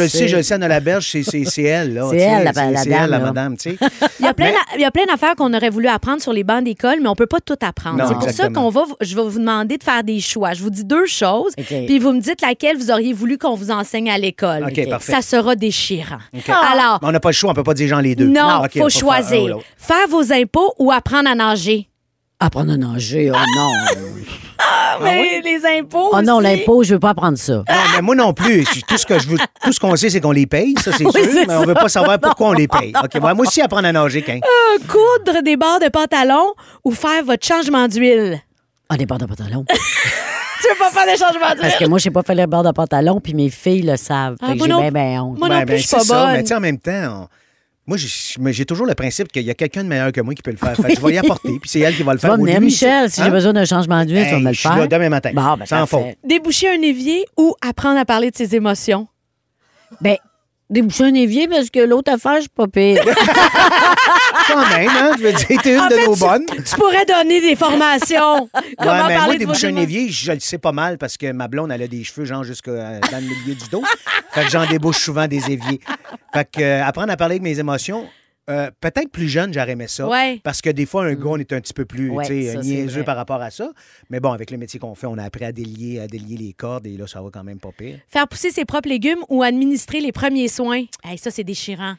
Speaker 2: sais,
Speaker 3: je le
Speaker 2: sais, Anna Laberge, c'est- c'est c'est elle. là,
Speaker 3: C'est elle, la- la
Speaker 2: C'est
Speaker 3: dame,
Speaker 2: elle, la madame, tu sais.
Speaker 1: Il y a plein
Speaker 2: Mais-
Speaker 1: d'a- il y a plein d'affaires qu'on aurait voulu apprendre sur les bancs d'école, mais on peut pas tout apprendre.
Speaker 2: Non,
Speaker 1: C'est pour ça qu'on va, je vais vous demander de faire des choix. Je vous dis deux choses, puis vous me dites laquelle vous auriez voulu qu'on vous enseigne à l'école.
Speaker 2: OK, parfait.
Speaker 1: Ça sera déchirant.
Speaker 2: OK.
Speaker 1: Alors,
Speaker 2: Mais on n'a pas le choix, on peut pas dire genre les deux.
Speaker 1: non,
Speaker 2: Ah, OK,
Speaker 1: faut
Speaker 2: faire
Speaker 1: choisir.
Speaker 2: l'autre.
Speaker 1: Faire vos impôts ou apprendre à nager.
Speaker 3: Apprendre à nager, oh non.
Speaker 1: mais les impôts.
Speaker 3: oh non,
Speaker 1: aussi.
Speaker 3: l'impôt, je veux pas apprendre ça.
Speaker 2: Non, mais moi non plus. Tout ce que je veux, tout ce qu'on sait, c'est qu'on les paye, ça c'est sûr,
Speaker 3: c'est
Speaker 2: mais on veut pas savoir pourquoi on les paye. OK, moi aussi apprendre à nager, quand.
Speaker 1: Euh, Coudre des barres de pantalon ou faire votre changement d'huile?
Speaker 3: Ah, des barres de pantalon.
Speaker 1: Tu veux pas faire de changement d'huile?
Speaker 3: Parce que moi, je sais pas faire les barres de pantalon, puis mes filles le savent.
Speaker 1: Ah,
Speaker 3: Fait que j'ai
Speaker 1: non-
Speaker 3: bien, bien honte.
Speaker 1: Moi non plus, je suis
Speaker 2: c'est
Speaker 1: pas
Speaker 2: ça,
Speaker 1: bonne.
Speaker 2: Mais tu sais, en même temps, on- moi, j'ai- toujours le principe qu'il y a quelqu'un de meilleur que moi qui peut le faire. Fait que je vais y apporter, puis c'est elle qui va le
Speaker 3: Tu
Speaker 2: faire.
Speaker 3: vas Michel, si j'ai
Speaker 2: Hein?
Speaker 3: besoin d'un changement d'huile, tu vas
Speaker 2: Hey,
Speaker 3: me le
Speaker 2: je suis
Speaker 3: faire.
Speaker 2: là demain matin.
Speaker 3: Bon, ben,
Speaker 2: Sans faute.
Speaker 1: Déboucher un évier ou apprendre à parler de ses émotions?
Speaker 3: Ben, déboucher un évier parce que l'autre affaire, je suis pas pire.
Speaker 2: Quand même, hein? Je veux dire, t'es une
Speaker 1: En
Speaker 2: de
Speaker 1: fait,
Speaker 2: nos
Speaker 1: tu-
Speaker 2: bonnes.
Speaker 1: Tu pourrais donner des formations. Comment
Speaker 2: Ouais, mais moi,
Speaker 1: parler de
Speaker 2: des
Speaker 1: vos
Speaker 2: bouchons
Speaker 1: émotions?
Speaker 2: évier, je le sais pas mal parce que ma blonde, elle a des cheveux, genre, jusque euh, dans le milieu du dos. fait que j'en débouche souvent des éviers. Fait que euh, apprendre à parler avec mes émotions, euh, peut-être plus jeune, j'aurais aimé ça.
Speaker 1: Ouais.
Speaker 2: Parce que des fois, un gars, on est un petit peu plus
Speaker 3: Ouais,
Speaker 2: sais, niaiseux par rapport à ça. Mais bon, avec le métier qu'on fait, on a appris à délier, à délier les cordes et là, ça va quand même pas pire.
Speaker 1: Faire pousser ses propres légumes ou administrer les premiers soins. Hey, ça, c'est déchirant.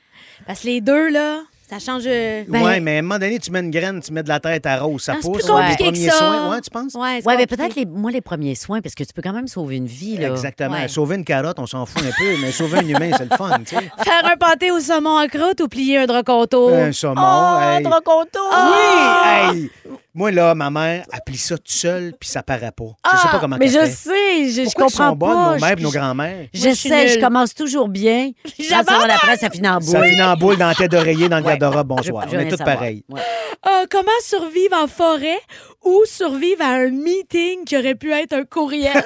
Speaker 1: Parce que les deux, là, ça change. euh,
Speaker 3: Ben-
Speaker 2: ouais, mais à un moment donné, tu mets une graine, tu mets de la tête à rose, ça
Speaker 1: Ah, c'est
Speaker 2: pousse. les
Speaker 1: que
Speaker 2: premiers
Speaker 1: ça.
Speaker 2: soins. Ouais, tu penses?
Speaker 1: Ouais, c'est
Speaker 3: ouais, mais peut-être, les, moi, les premiers soins, parce que tu peux quand même sauver une vie, là.
Speaker 2: Exactement.
Speaker 1: Ouais.
Speaker 2: Sauver une carotte, on s'en fout un peu, mais sauver un humain, c'est le fun, tu sais.
Speaker 1: Faire un pâté au saumon en croûte ou plier un drap contour.
Speaker 2: Un saumon,
Speaker 3: Oh,
Speaker 2: hey.
Speaker 3: trop content!
Speaker 2: Oui! Hey! Moi, là, ma mère, elle plie ça toute seule, puis ça paraît pas. Je sais pas comment
Speaker 3: Mais je
Speaker 2: fait.
Speaker 3: sais, je, je
Speaker 2: Pourquoi ils
Speaker 3: comprends
Speaker 2: sont bonnes,
Speaker 3: pas?
Speaker 2: nos mères et
Speaker 3: Je-
Speaker 2: nos grands-mères?
Speaker 1: Moi, je
Speaker 3: J'essaie, je commence toujours bien.
Speaker 1: J'abandonne.
Speaker 3: Trois secondes après, ça finit en boule.
Speaker 2: Ça finit en boule dans la tête d'oreiller dans le
Speaker 3: Ouais.
Speaker 2: garde-robe.
Speaker 3: Je-
Speaker 2: Bonsoir.
Speaker 3: je
Speaker 2: On est tous pareils.
Speaker 3: Ouais.
Speaker 1: Ah, comment survivre en forêt ou survivre à un meeting qui aurait pu être un courriel?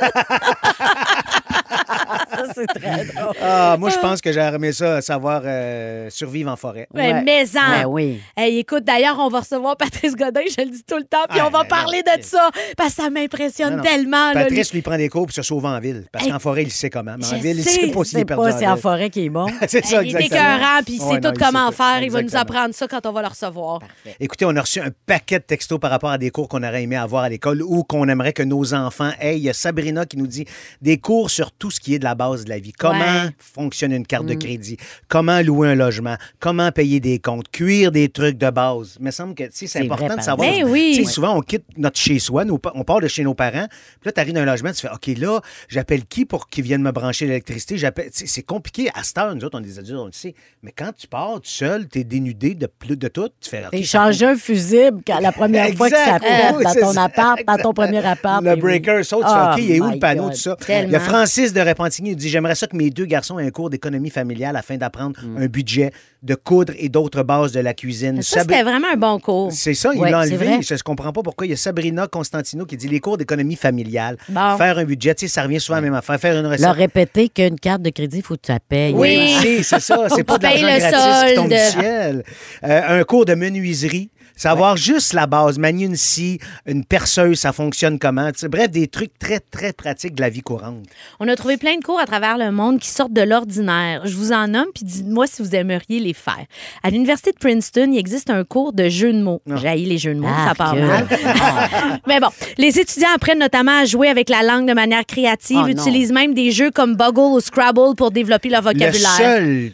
Speaker 3: Ça, c'est très drôle.
Speaker 2: Ah, moi, je pense que j'aurais aimé ça, savoir euh, survivre en forêt.
Speaker 1: Ben,
Speaker 3: Ouais.
Speaker 1: mais-en.
Speaker 3: Ben oui.
Speaker 1: Hey, écoute, d'ailleurs, on va recevoir Patrice Godin, je le dis tout le temps, puis
Speaker 2: Ah,
Speaker 1: on va
Speaker 2: ben
Speaker 1: parler
Speaker 2: non.
Speaker 1: de ça, parce que ça m'impressionne tellement. là,
Speaker 2: Patrice lui prend des cours pour se sauver en ville. Parce
Speaker 1: Hey,
Speaker 2: qu'en forêt, il sait comment. Mais en ville, il sait pas s'il est
Speaker 3: C'est
Speaker 2: perdu
Speaker 3: pas c'est en forêt qui est bon.
Speaker 2: C'est ça,
Speaker 1: Hey, il est
Speaker 2: exactement.
Speaker 1: écœurant, puis il sait tout comment
Speaker 2: sait
Speaker 1: faire. Il va nous
Speaker 2: Exactement.
Speaker 1: apprendre ça quand on va le recevoir.
Speaker 2: Écoutez, on a reçu un paquet de textos par rapport à des cours qu'on aurait aimé avoir à l'école ou qu'on aimerait que nos enfants aient. Il y a Sabrina qui nous dit des cours sur tout ce qui est de la base de la vie. Comment
Speaker 1: Ouais.
Speaker 2: fonctionne une carte
Speaker 3: Mm.
Speaker 2: de crédit? Comment louer un logement? Comment payer des comptes? Cuire des trucs de base? Il me semble que c'est important
Speaker 3: vrai,
Speaker 2: de savoir.
Speaker 1: exemple. Ben oui.
Speaker 2: Souvent, on quitte notre chez-soi, on part de chez nos parents. Puis là, tu arrives dans un logement, tu fais OK, là, j'appelle qui pour qu'ils viennent me brancher l'électricité? C'est compliqué. À cette heure, nous autres, on est des adultes, on le sait. Mais quand tu pars tout seul, tu es dénudé de, plus de tout, tu fais OK,
Speaker 3: T'es
Speaker 2: ça
Speaker 3: changé un fusible quand la première fois que ça pète
Speaker 2: Oui,
Speaker 3: dans ton appart, dans ton premier appart.
Speaker 2: Le
Speaker 3: ben oui.
Speaker 2: breaker saute, tu
Speaker 3: Oh
Speaker 2: fais OK, il est où le panneau,
Speaker 3: God.
Speaker 2: tout ça? Il y a
Speaker 1: Tellement.
Speaker 2: Francis de Nous dit J'aimerais ça que mes deux garçons aient un cours d'économie familiale afin d'apprendre
Speaker 3: Mm.
Speaker 2: un budget, de coudre et d'autres bases de la cuisine.
Speaker 1: Ça,
Speaker 2: Sabri-
Speaker 1: c'était vraiment un bon cours.
Speaker 2: c'est ça, il
Speaker 3: Ouais,
Speaker 2: l'a enlevé. Je ne comprends pas pourquoi. Il y a Sabrina Constantino qui dit les cours d'économie familiale.
Speaker 1: Bon.
Speaker 2: Faire un budget, tu sais, ça revient souvent à la même affaire. Faire une recette.
Speaker 3: Leur répéter qu'une carte de crédit, il faut que tu la payes.
Speaker 2: Oui, c'est ça. C'est pas de l'argent
Speaker 1: le
Speaker 2: gratis qui tombe du
Speaker 1: solde.
Speaker 2: ciel. Euh, un cours de menuiserie. Savoir juste la base, manier une scie, une perceuse, ça fonctionne comment? Bref, des trucs très, très pratiques de la vie courante.
Speaker 1: On a trouvé plein de cours à travers le monde qui sortent de l'ordinaire. Je vous en nomme, puis dites-moi si vous aimeriez les faire. À l'Université de Princeton, il existe un cours de jeux de mots. J'ai haï les jeux de mots,
Speaker 3: Ah,
Speaker 1: ça part
Speaker 3: que-
Speaker 1: mal. Mais bon, les étudiants apprennent notamment à jouer avec la langue de manière créative,
Speaker 3: Oh,
Speaker 1: utilisent même des jeux comme Boggle ou Scrabble pour développer leur
Speaker 2: Le
Speaker 1: vocabulaire.
Speaker 2: seul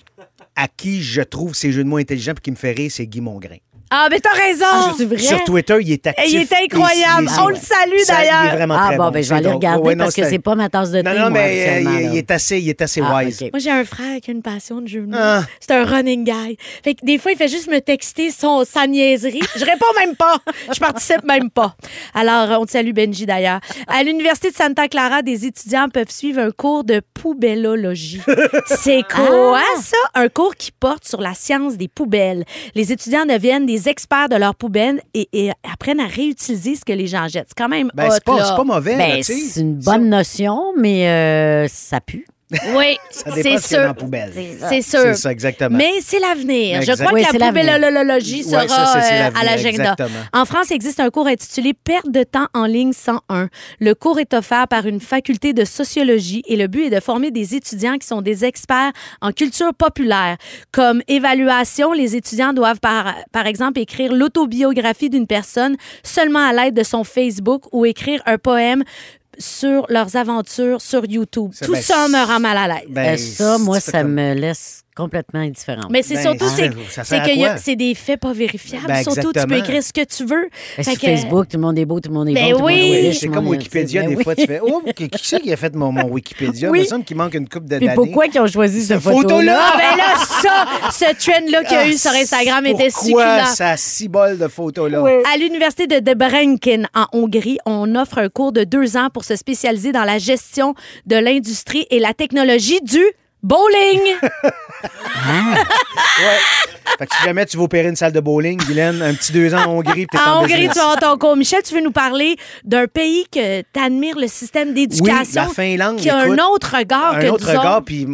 Speaker 2: à qui je trouve ces jeux de mots intelligents et qui me fait rire, c'est Guy Mongrain.
Speaker 1: Ah, mais t'as raison!
Speaker 3: vrai?
Speaker 2: Sur Twitter, il est actif.
Speaker 1: Et il est incroyable. On le salue, d'ailleurs.
Speaker 2: Il est vraiment
Speaker 3: Ah
Speaker 2: très
Speaker 3: bon,
Speaker 2: bon.
Speaker 3: ben je vais aller regarder
Speaker 2: Ouais, non,
Speaker 3: parce que c'est pas ma tasse de thé.
Speaker 2: Non, non,
Speaker 3: moi,
Speaker 2: mais euh, il, est assez, il est assez
Speaker 3: Ah,
Speaker 2: wise.
Speaker 1: Moi, j'ai un frère qui a une passion de mots.
Speaker 2: Ah.
Speaker 1: C'est un running guy. Fait que des fois, il fait juste me texter son, sa niaiserie. Je réponds même pas. Je participe même pas. Alors, on te salue, Benji, d'ailleurs. À l'Université de Santa Clara, des étudiants peuvent suivre un cours de poubellologie. C'est quoi ça? Un cours qui porte sur la science des poubelles. Les étudiants deviennent des experts de leurs poubelles et, et apprennent à réutiliser ce que les gens jettent. C'est quand même
Speaker 2: Ben,
Speaker 1: hot,
Speaker 2: c'est pas, pas mauvais.
Speaker 3: Ben, c'est une bonne notion, mais euh, ça pue.
Speaker 1: Oui,
Speaker 2: Ça
Speaker 1: c'est
Speaker 2: dépend ce qu'il y a dans
Speaker 1: sûr.
Speaker 2: la poubelle.
Speaker 1: C'est sûr.
Speaker 2: C'est ça, exactement.
Speaker 1: Mais c'est l'avenir. Je crois
Speaker 3: Oui,
Speaker 1: que la poubellologie sera
Speaker 2: Ouais, ça,
Speaker 1: euh, à l'agenda. En France, il existe un cours intitulé Perte de temps en ligne 101. Le cours est offert par une faculté de sociologie et le but est de former des étudiants qui sont des experts en culture populaire. Comme évaluation, les étudiants doivent par, par exemple écrire l'autobiographie d'une personne seulement à l'aide de son Facebook ou écrire un poème sur leurs aventures sur YouTube. Tout
Speaker 2: ben,
Speaker 1: ça me rend mal à l'aise.
Speaker 2: Ben,
Speaker 3: Euh, ça, moi, ça
Speaker 2: comme-
Speaker 3: me laisse complètement indifférente.
Speaker 1: Mais c'est
Speaker 2: Ben,
Speaker 1: surtout, c'est
Speaker 2: ça
Speaker 1: c'est des faits pas vérifiables.
Speaker 2: Ben,
Speaker 1: surtout, tu peux écrire ce que tu veux.
Speaker 3: Ben, sur
Speaker 1: que-
Speaker 3: Facebook, tout le monde est beau, tout le monde est
Speaker 1: Ben
Speaker 3: bon.
Speaker 1: oui.
Speaker 2: Oui, c'est comme Wikipédia, des
Speaker 3: oui.
Speaker 2: fois, tu fais Oh, qui, qui c'est qui a fait mon, mon Wikipédia?
Speaker 1: Oui.
Speaker 2: Il me semble qu'il manque une coupe d'années.
Speaker 3: pourquoi ils ont choisi cette
Speaker 2: photo-là?
Speaker 1: Ah, ben là, ça, ce trend-là qu'il y a eu sur Instagram était
Speaker 2: Ah, Pourquoi
Speaker 1: succulent.
Speaker 2: ça a six bols de photos là?
Speaker 1: À l'université de Debrecen, en Hongrie, on offre un cours de deux ans pour se spécialiser dans la gestion de l'industrie et la technologie du bowling.
Speaker 2: Fait que si jamais tu veux opérer une salle de bowling, Guylaine, un petit deux ans en Hongrie, peut-être
Speaker 1: en Hongrie, tu vas ton cours. Michel, tu veux nous parler d'un pays que tu admires le système d'éducation
Speaker 2: Oui, la Finlande,
Speaker 1: qui a
Speaker 2: écoute,
Speaker 1: un autre regard que
Speaker 2: un autre
Speaker 1: nous
Speaker 2: regard, puis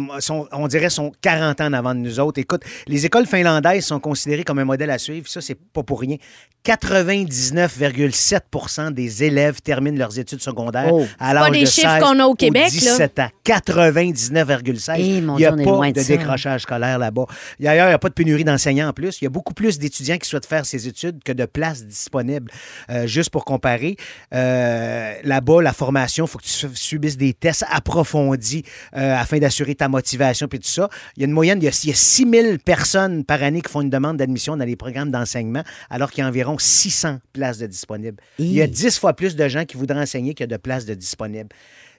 Speaker 2: on dirait sont 40 ans en avant de nous autres. Écoute, les écoles finlandaises sont considérées comme un modèle à suivre. Ça, c'est pas pour rien. 99,7% des élèves terminent leurs études secondaires
Speaker 3: Oh.
Speaker 2: à l'âge de
Speaker 1: chiffres
Speaker 2: 16
Speaker 1: qu'on a au Québec, là.
Speaker 2: 17 ans. 99,16.
Speaker 3: Eh,
Speaker 2: il n'y a
Speaker 3: Dieu,
Speaker 2: pas de
Speaker 3: de ça.
Speaker 2: décrochage scolaire là-bas. D'ailleurs, il n'y a pas de pénurie d'enseignants en plus. Il y a beaucoup plus d'étudiants qui souhaitent faire ces études que de places disponibles. Euh, juste pour comparer, euh, là-bas, la formation, il faut que tu su- subisses des tests approfondis euh, afin d'assurer ta motivation puis tout ça. Il y a une moyenne, il y a, il y a 6 000 personnes par année qui font une demande d'admission dans les programmes d'enseignement, alors qu'il y a environ 600 places de disponibles. Il y a
Speaker 3: Hi.
Speaker 2: 10 fois plus de gens qui voudraient enseigner qu'il y a de places de disponibles.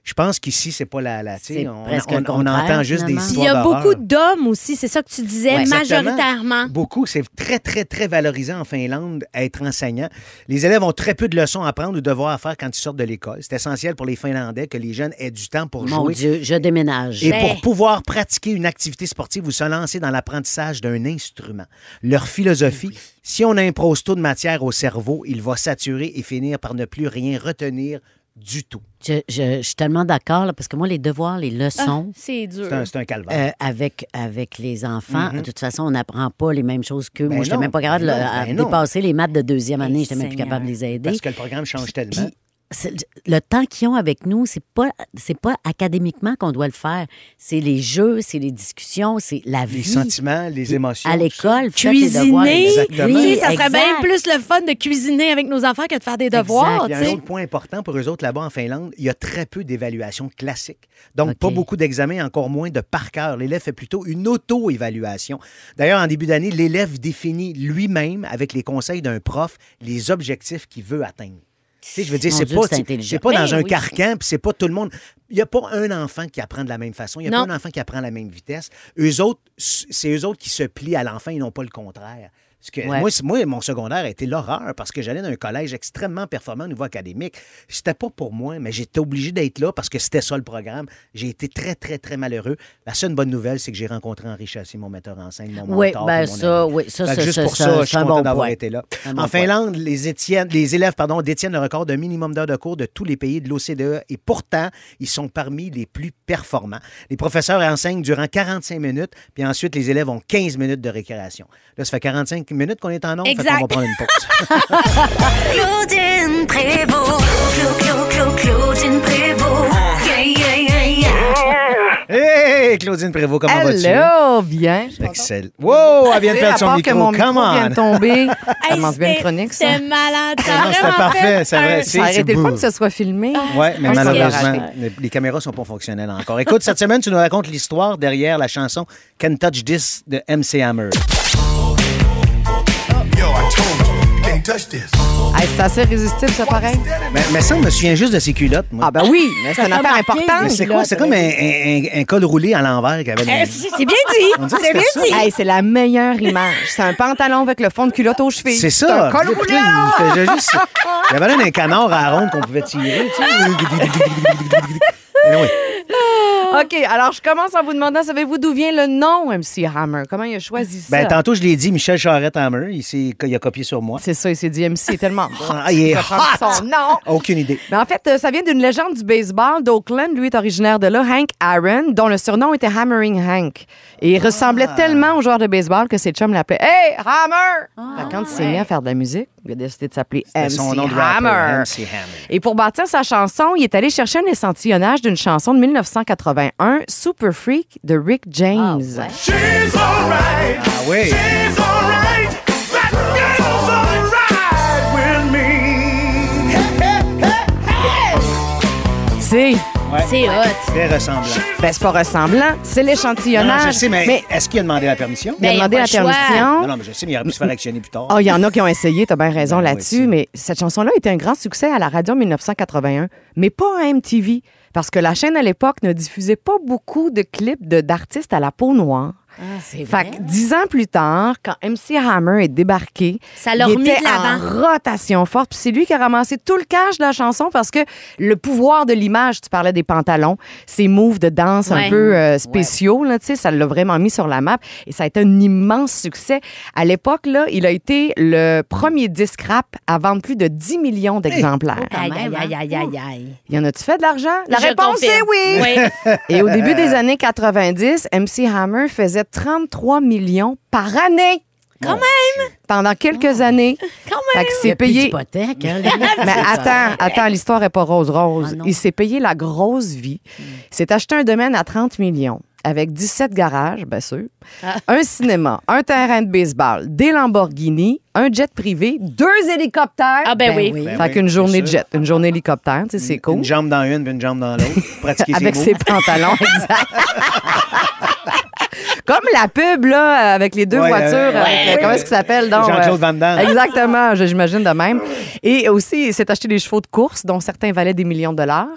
Speaker 2: Je pense qu'ici, c'est pas la. la tu sais,
Speaker 3: C'est
Speaker 2: on, on- on entend juste des
Speaker 3: finalement.
Speaker 1: Il
Speaker 2: histoires
Speaker 1: y a beaucoup d'hommes aussi, c'est ça que tu disais,
Speaker 2: Ouais,
Speaker 1: majoritairement.
Speaker 2: Beaucoup. C'est très, très, très valorisant en Finlande être enseignant. Les élèves ont très peu de leçons à apprendre ou devoirs à faire quand ils sortent de l'école. C'est essentiel pour les Finlandais que les jeunes aient du temps pour
Speaker 3: Mon
Speaker 2: jouer.
Speaker 3: Dieu, je déménage.
Speaker 2: Et
Speaker 1: Ben.
Speaker 2: pour pouvoir pratiquer une activité sportive ou se lancer dans l'apprentissage d'un instrument. Leur philosophie, si on impose trop de matière au cerveau, il va saturer et finir par ne plus rien retenir du tout.
Speaker 3: Je, je- je suis tellement d'accord, là, parce que moi, les devoirs, les leçons,
Speaker 1: C'est dur.
Speaker 2: C'est un, c'est un calvaire.
Speaker 3: euh, avec, avec les enfants, de toute façon, on n'apprend pas les mêmes choses qu'eux.
Speaker 2: Mm-hmm. Ben
Speaker 3: moi, je n'étais même pas capable
Speaker 2: ben
Speaker 3: de à
Speaker 2: ben
Speaker 3: dépasser les maths de deuxième année. Je n'étais même plus capable de les aider.
Speaker 2: Parce que le programme change tellement.
Speaker 3: Puis, le temps qu'ils ont avec nous, c'est pas c'est pas académiquement qu'on doit le faire. C'est les jeux, c'est les discussions, c'est la
Speaker 2: les
Speaker 3: vie.
Speaker 2: sentiments, les émotions.
Speaker 3: à l'école, les devoirs.
Speaker 1: Cuisiner,
Speaker 2: Exactement.
Speaker 1: tu sais,
Speaker 3: Oui,
Speaker 1: ça serait
Speaker 3: exact.
Speaker 1: bien plus le fun de cuisiner avec nos enfants que de faire des devoirs.
Speaker 2: Il y a un autre point important pour eux autres là-bas en Finlande, il y a très peu d'évaluations classiques. Donc, pas beaucoup d'examens, encore moins de par cœur. L'élève fait plutôt une auto-évaluation. D'ailleurs, en début d'année, l'élève définit lui-même, avec les conseils d'un prof, les objectifs qu'il veut atteindre. Tu sais, je veux dire, c'est pas,
Speaker 3: c'est
Speaker 2: pas dans
Speaker 1: Ben
Speaker 2: un
Speaker 1: oui.
Speaker 2: carcan, puis c'est pas tout le monde. Il n'y a pas un enfant qui apprend de la même façon. Il n'y a
Speaker 1: Non.
Speaker 2: pas un enfant qui apprend à la même vitesse. Eux autres, c'est eux autres qui se plient à l'enfant et non pas le contraire. Parce que
Speaker 3: Ouais.
Speaker 2: moi, moi, mon secondaire a été l'horreur parce que j'allais dans un collège extrêmement performant au niveau académique. C'était pas pour moi, mais j'étais obligé d'être là parce que c'était ça le programme. J'ai été très, très, très malheureux. La seule bonne nouvelle, c'est que j'ai rencontré Henri Chassé, mon metteur en scène, mon
Speaker 3: Oui,
Speaker 2: mentor,
Speaker 3: ben
Speaker 2: mon
Speaker 3: ça,
Speaker 2: ami.
Speaker 3: oui, ça, c'est-
Speaker 2: juste pour
Speaker 3: c'est-
Speaker 2: ça, je
Speaker 3: c'est
Speaker 2: suis content
Speaker 3: bon
Speaker 2: d'avoir
Speaker 3: point.
Speaker 2: été là.
Speaker 3: Un bon
Speaker 2: en
Speaker 3: point.
Speaker 2: Finlande, les, Étienne- les élèves pardon, détiennent le record de minimum d'heures de cours de tous les pays de l'OCDE et pourtant, ils sont parmi les plus performants. Les professeurs enseignent durant 45 minutes, puis ensuite, les élèves ont 15 minutes de récréation. Là, ça fait 45 minutes qu'on est en nombre, fait
Speaker 1: Exact.
Speaker 2: qu'on va prendre une pause.
Speaker 6: Claudine Prévost. Clo, Clo, Clo, Claudine Prévost. Yeah, yeah, yeah, yeah.
Speaker 2: hey, Claudine Prévost, comment vas-tu?
Speaker 7: Hello, bien.
Speaker 2: Excellent. Wow, elle vient de perdre son micro.
Speaker 7: que mon
Speaker 2: Come
Speaker 7: micro vient
Speaker 2: on!
Speaker 7: de tomber. Ça
Speaker 1: Hey,
Speaker 7: commence bien une
Speaker 1: c'était-
Speaker 7: chronique, ça.
Speaker 1: C'était malade. Ça
Speaker 2: Non, c'était parfait,
Speaker 1: fait
Speaker 2: c'est vrai. C'est-
Speaker 7: Ça a été le
Speaker 2: beau.
Speaker 7: fun que ce soit filmé.
Speaker 2: Oui, mais
Speaker 7: c'est
Speaker 2: malheureusement, les, les caméras sont pas fonctionnelles encore. Écoute, cette semaine, tu nous racontes l'histoire derrière la chanson Can Touch This de MC Hammer.
Speaker 7: Hey, c'est assez résistible, ça, pareil.
Speaker 2: Mais, mais ça, je me souviens juste de ses culottes, moi.
Speaker 7: Ah, ben oui, mais c'est une affaire
Speaker 2: Mais
Speaker 7: importante.
Speaker 2: c'est quoi? C'est comme un, un- un- un col roulé à l'envers qu'il avait
Speaker 1: Eh,
Speaker 2: les-
Speaker 1: C'est c'est bien dit. C'est bien dit.
Speaker 7: Hey, c'est la meilleure image. C'est un pantalon avec le fond de culotte aux chevilles.
Speaker 2: C'est ça.
Speaker 7: un col roulé.
Speaker 2: Il y avait là un canard à ronde qu'on pouvait tirer, tu sais. Anyway.
Speaker 7: OK, alors je commence en vous demandant, savez-vous d'où vient le nom MC Hammer? Comment il a choisi ça?
Speaker 2: Ben, tantôt, je l'ai dit, Michel Charette Hammer, il, s'est- il a copié sur moi.
Speaker 7: C'est ça, il s'est dit MC est tellement hot.
Speaker 2: Ah, il est hot!
Speaker 7: son nom.
Speaker 2: Aucune idée.
Speaker 7: Mais en fait, euh, ça vient d'une légende du baseball d'Oakland. Lui est originaire de là, Hank Aaron, dont le surnom était Hammering Hank. Et il ressemblait
Speaker 2: Ah.
Speaker 7: tellement au joueur de baseball que ses chums l'appelaient Hey, Hammer! Fait que quand il s'est mis à faire de la musique, il a décidé de s'appeler MC
Speaker 2: son nom de rapper,
Speaker 7: Hammer.
Speaker 2: MC Hammer.
Speaker 7: Et pour bâtir sa chanson, il est allé chercher un échantillonnage d'une chanson de 1981, Super Freak de Rick James.
Speaker 2: Ah,
Speaker 8: She's alright.
Speaker 2: Ah oui.
Speaker 8: She's alright. That girl's alright with me. Hey, hey, hey.
Speaker 7: Tu
Speaker 1: C'est hot.
Speaker 2: Très ressemblant.
Speaker 7: ben, c'est pas ressemblant, c'est
Speaker 2: Non, non,
Speaker 7: l'échantillonnage.
Speaker 2: je sais, mais, est-ce qu'il a demandé la permission?
Speaker 7: il a
Speaker 1: Ben,
Speaker 7: demandé la permission.
Speaker 2: Non, non, mais je sais, mais il aurait pu se faire actionner plus tard.
Speaker 7: Oh, il y en a qui ont essayé, tu as bien raison
Speaker 2: Ben,
Speaker 7: là-dessus, mais cette chanson-là était un grand succès à la radio en 1981, mais pas à MTV, parce que la chaîne à l'époque ne diffusait pas beaucoup de clips de- d'artistes à la peau noire.
Speaker 3: Ah, c'est
Speaker 7: Fait que dix ans plus tard, quand MC Hammer est débarqué,
Speaker 1: Ça l'a
Speaker 7: il était
Speaker 1: de
Speaker 7: en rotation forte. Puis c'est lui qui a ramassé tout le cash de la chanson parce que le pouvoir de l'image, tu parlais des pantalons, ces moves de danse
Speaker 1: Ouais.
Speaker 7: un peu euh, spéciaux, là, tu sais, ça l'a vraiment mis sur la map et ça a été un immense succès. À l'époque, là, il a été le premier disque rap à vendre plus de 10 millions d'exemplaires.
Speaker 1: Aïe,
Speaker 3: même,
Speaker 1: aïe,
Speaker 3: hein?
Speaker 1: aïe, aïe, aïe.
Speaker 7: Y en a-tu fait de l'argent? La
Speaker 1: Je
Speaker 7: réponse
Speaker 1: confirme.
Speaker 7: est oui.
Speaker 1: Oui.
Speaker 7: Et au début des années 90, MC Hammer faisait 33 millions par année.
Speaker 1: Quand même.
Speaker 7: Pendant quelques années.
Speaker 1: Quand
Speaker 7: Fait
Speaker 1: même.
Speaker 3: plus
Speaker 7: payé.
Speaker 3: d'hypothèque, hein, les-
Speaker 7: Mais attends, attends, l'histoire n'est pas rose-rose.
Speaker 3: Ah non.
Speaker 7: il s'est payé la grosse vie. Il s'est acheté un domaine à 30 millions avec 17 garages, bien sûr,
Speaker 1: Ah.
Speaker 7: un cinéma, un terrain de baseball, des Lamborghini, un jet privé, deux hélicoptères.
Speaker 1: Ah, ben, oui.
Speaker 2: Ben
Speaker 7: fait
Speaker 2: oui,
Speaker 7: qu'une journée de
Speaker 2: sûr.
Speaker 7: jet, une journée hélicoptère, tu sais, c'est cool.
Speaker 2: Une jambe dans une, puis une jambe dans l'autre. Pratiquer
Speaker 7: Avec
Speaker 2: ses
Speaker 7: ses pantalons, exact. Comme la pub, là, avec les deux
Speaker 2: Ouais,
Speaker 7: voitures.
Speaker 2: euh,
Speaker 7: avec,
Speaker 2: ouais.
Speaker 7: euh, comment est-ce qu'il s'appelle? donc?
Speaker 2: Jean-Claude
Speaker 7: euh,
Speaker 2: Van Damme.
Speaker 7: Exactement, j'imagine de même. Et aussi, il s'est acheté des chevaux de course, dont certains valaient des millions de dollars.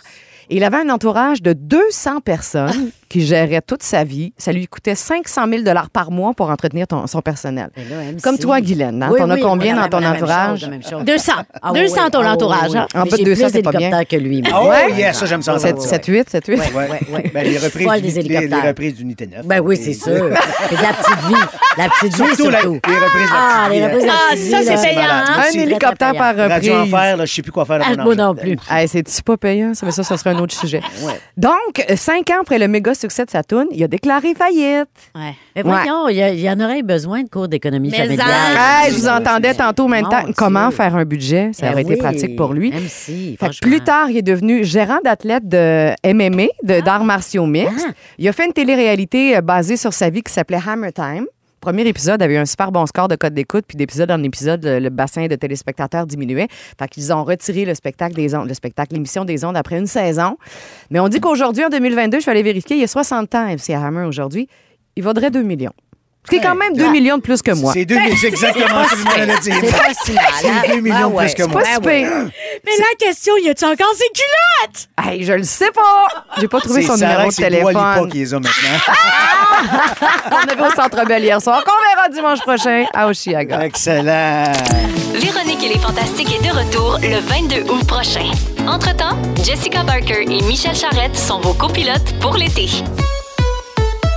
Speaker 7: Et il avait un entourage de 200 personnes qui géraient toute sa vie. Ça lui coûtait 500 000 dollars par mois pour entretenir ton- son personnel.
Speaker 3: Là.
Speaker 7: Comme toi, Guylaine, hein?
Speaker 3: Oui,
Speaker 7: T'en as combien
Speaker 3: la
Speaker 7: dans ton
Speaker 3: même
Speaker 7: entourage?
Speaker 3: chose, la même chose.
Speaker 1: 200.
Speaker 3: Ah
Speaker 1: 200
Speaker 3: oui,
Speaker 1: ton
Speaker 3: ah
Speaker 1: entourage. hein?
Speaker 7: En bas de
Speaker 3: j'ai
Speaker 7: 200,
Speaker 3: plus
Speaker 7: c'est pas bien.
Speaker 3: d'hélicoptères que lui.
Speaker 2: Oh,
Speaker 7: Ouais.
Speaker 2: yes, ça, j'aime ça.
Speaker 7: Sept-
Speaker 2: entendre ça.
Speaker 7: 7, 8, 7, 8.
Speaker 3: Ouais, ouais, ouais.
Speaker 2: Ben, les reprises,
Speaker 3: Folle
Speaker 2: du,
Speaker 3: des
Speaker 2: les, les
Speaker 3: hélicoptères.
Speaker 2: reprises d'unité 9.
Speaker 3: Ben oui, c'est sûr. Et de la petite vie. La petite vie,
Speaker 2: Surtout, la- les reprises de la
Speaker 3: Ah,
Speaker 2: petite
Speaker 3: les
Speaker 2: vie,
Speaker 3: reprises de la
Speaker 1: Ah,
Speaker 3: petite
Speaker 1: ça, c'est payant, hein?
Speaker 7: Un hélicoptère par
Speaker 2: Radio
Speaker 7: reprise.
Speaker 2: Enfer, là, je sais plus quoi faire.
Speaker 3: Ah, moi non plus.
Speaker 7: C'est-tu pas payant? Ça, mais ça, ce serait un autre sujet. Donc, cinq ans après le méga succès de sa toune, il a déclaré faillite.
Speaker 1: Ouais.
Speaker 3: Mais voyons, il y, a- il y en aurait besoin de cours d'économie familiale.
Speaker 7: Hey, je vous entendais tantôt en même
Speaker 3: Mon
Speaker 7: temps.
Speaker 3: Dieu.
Speaker 7: Comment faire un budget? Ça
Speaker 3: Ben
Speaker 7: aurait été
Speaker 3: oui,
Speaker 7: pratique pour lui.
Speaker 3: MC,
Speaker 7: Fait plus tard, il est devenu gérant d'athlète de MMA, de d'arts martiaux mixtes.
Speaker 3: Ah.
Speaker 7: Il a fait une télé-réalité euh, basée sur sa vie qui s'appelait Hammer Time. Premier épisode avait eu un super bon score de code d'écoute, puis d'épisode en épisode, le, bassin de téléspectateurs diminuait. Fait qu'ils ont retiré le spectacle des ondes, le spectacle, l'émission des ondes après une saison. Mais on dit qu'aujourd'hui, en 2022, je suis allée vérifier, il y a 60 ans, MC Hammer aujourd'hui, il vaudrait 2 millions. Ce qui est quand même 2 millions de plus que moi.
Speaker 2: C'est deux- c'est exactement ce que je allais dire.
Speaker 3: C'est pas si mal. hein?
Speaker 2: C'est 2 millions
Speaker 3: Ah ouais.
Speaker 2: plus que
Speaker 7: C'est
Speaker 2: moi.
Speaker 7: pas si pire.
Speaker 1: Mais la question, y a-tu encore ses culottes?
Speaker 7: Hey, je le sais pas. J'ai pas trouvé
Speaker 2: C'est
Speaker 7: son numéro de
Speaker 2: c'est Dua Lipa
Speaker 7: téléphone.
Speaker 2: qui les a maintenant.
Speaker 7: On avait au Centre Bell hier soir. Qu'on verra dimanche prochain à Oshiaga.
Speaker 2: Excellent.
Speaker 5: Véronique et les Fantastiques est de retour le 22 août prochain. Entre-temps, Jessica Barker et Michel Charrette sont vos copilotes pour l'été.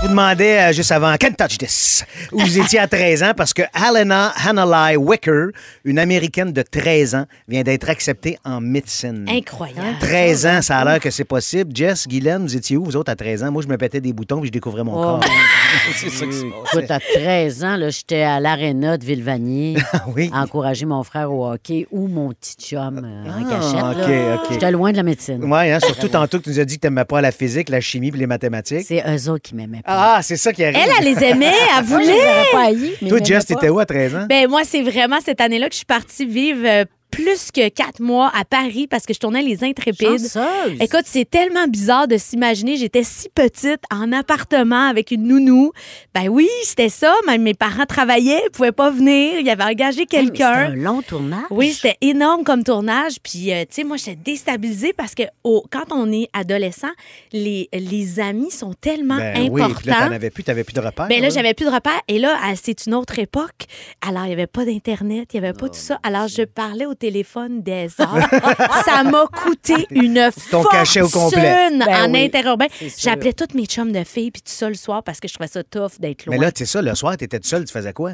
Speaker 2: Je vous demandais euh, juste avant, Can't touch this, où vous étiez à 13 ans, parce que Helena Hannelai Wicker, une Américaine de 13 ans, vient d'être acceptée en médecine.
Speaker 1: Incroyable.
Speaker 2: 13 ans, ça a l'air que c'est possible. Jess, Guylaine, vous étiez où, vous autres, à 13 ans? Moi, je me pétais des boutons puis je découvrais mon corps. c'est ça qui se.
Speaker 3: Écoute, à 13 ans, là, j'étais à l'aréna de Villevanier
Speaker 2: oui.
Speaker 3: à encourager mon frère au hockey ou mon petit chum euh, en
Speaker 2: Ah,
Speaker 3: cachette.
Speaker 2: ok,
Speaker 3: là.
Speaker 2: ok.
Speaker 3: J'étais loin de la médecine.
Speaker 2: Oui, hein, surtout tantôt que tu nous as dit que tu n'aimais pas la physique, la chimie puis les mathématiques.
Speaker 3: C'est eux autres qui m'aimaient pas.
Speaker 2: Ah, c'est ça qui arrive.
Speaker 1: Elle, elle les aimait, elle
Speaker 3: Moi, je les
Speaker 1: voulait.
Speaker 3: aurais pas haïs, mais
Speaker 2: Toi, Jess, t'étais où à 13 ans?
Speaker 1: Ben moi, c'est vraiment cette année-là que je suis partie vivre euh, plus que quatre mois à Paris parce que je tournais Les Intrépides.
Speaker 3: Chanceuse.
Speaker 1: Écoute, c'est tellement bizarre de s'imaginer. J'étais si petite en appartement avec une nounou. Ben oui, c'était ça. Même mes parents travaillaient, ils pouvaient pas venir. Ils avaient engagé
Speaker 3: Hey,
Speaker 1: quelqu'un.
Speaker 3: C'était un long tournage.
Speaker 1: Oui, c'était énorme comme tournage. Puis, euh, tu sais, moi, j'étais déstabilisée parce que quand on est adolescent, les, les amis sont tellement
Speaker 2: Ben oui,
Speaker 1: importants.
Speaker 2: puis là, t'en avais plus, t'avais plus de repères.
Speaker 1: Ben là, j'avais plus de repères. Et là, c'est une autre époque. Alors, il n'y avait pas d'Internet, il n'y avait pas tout ça. Alors, je parlais au téléphone des heures. ça m'a coûté une
Speaker 2: Ton
Speaker 1: fortune
Speaker 2: cachet au complet.
Speaker 1: en
Speaker 3: oui,
Speaker 1: interurbain.
Speaker 3: c'est sûr.
Speaker 1: J'appelais toutes mes chums de filles, puis tout ça le soir, parce que je trouvais ça tough d'être loin.
Speaker 2: Mais là, tu sais ça, le soir, t'étais toute seule, tu faisais quoi?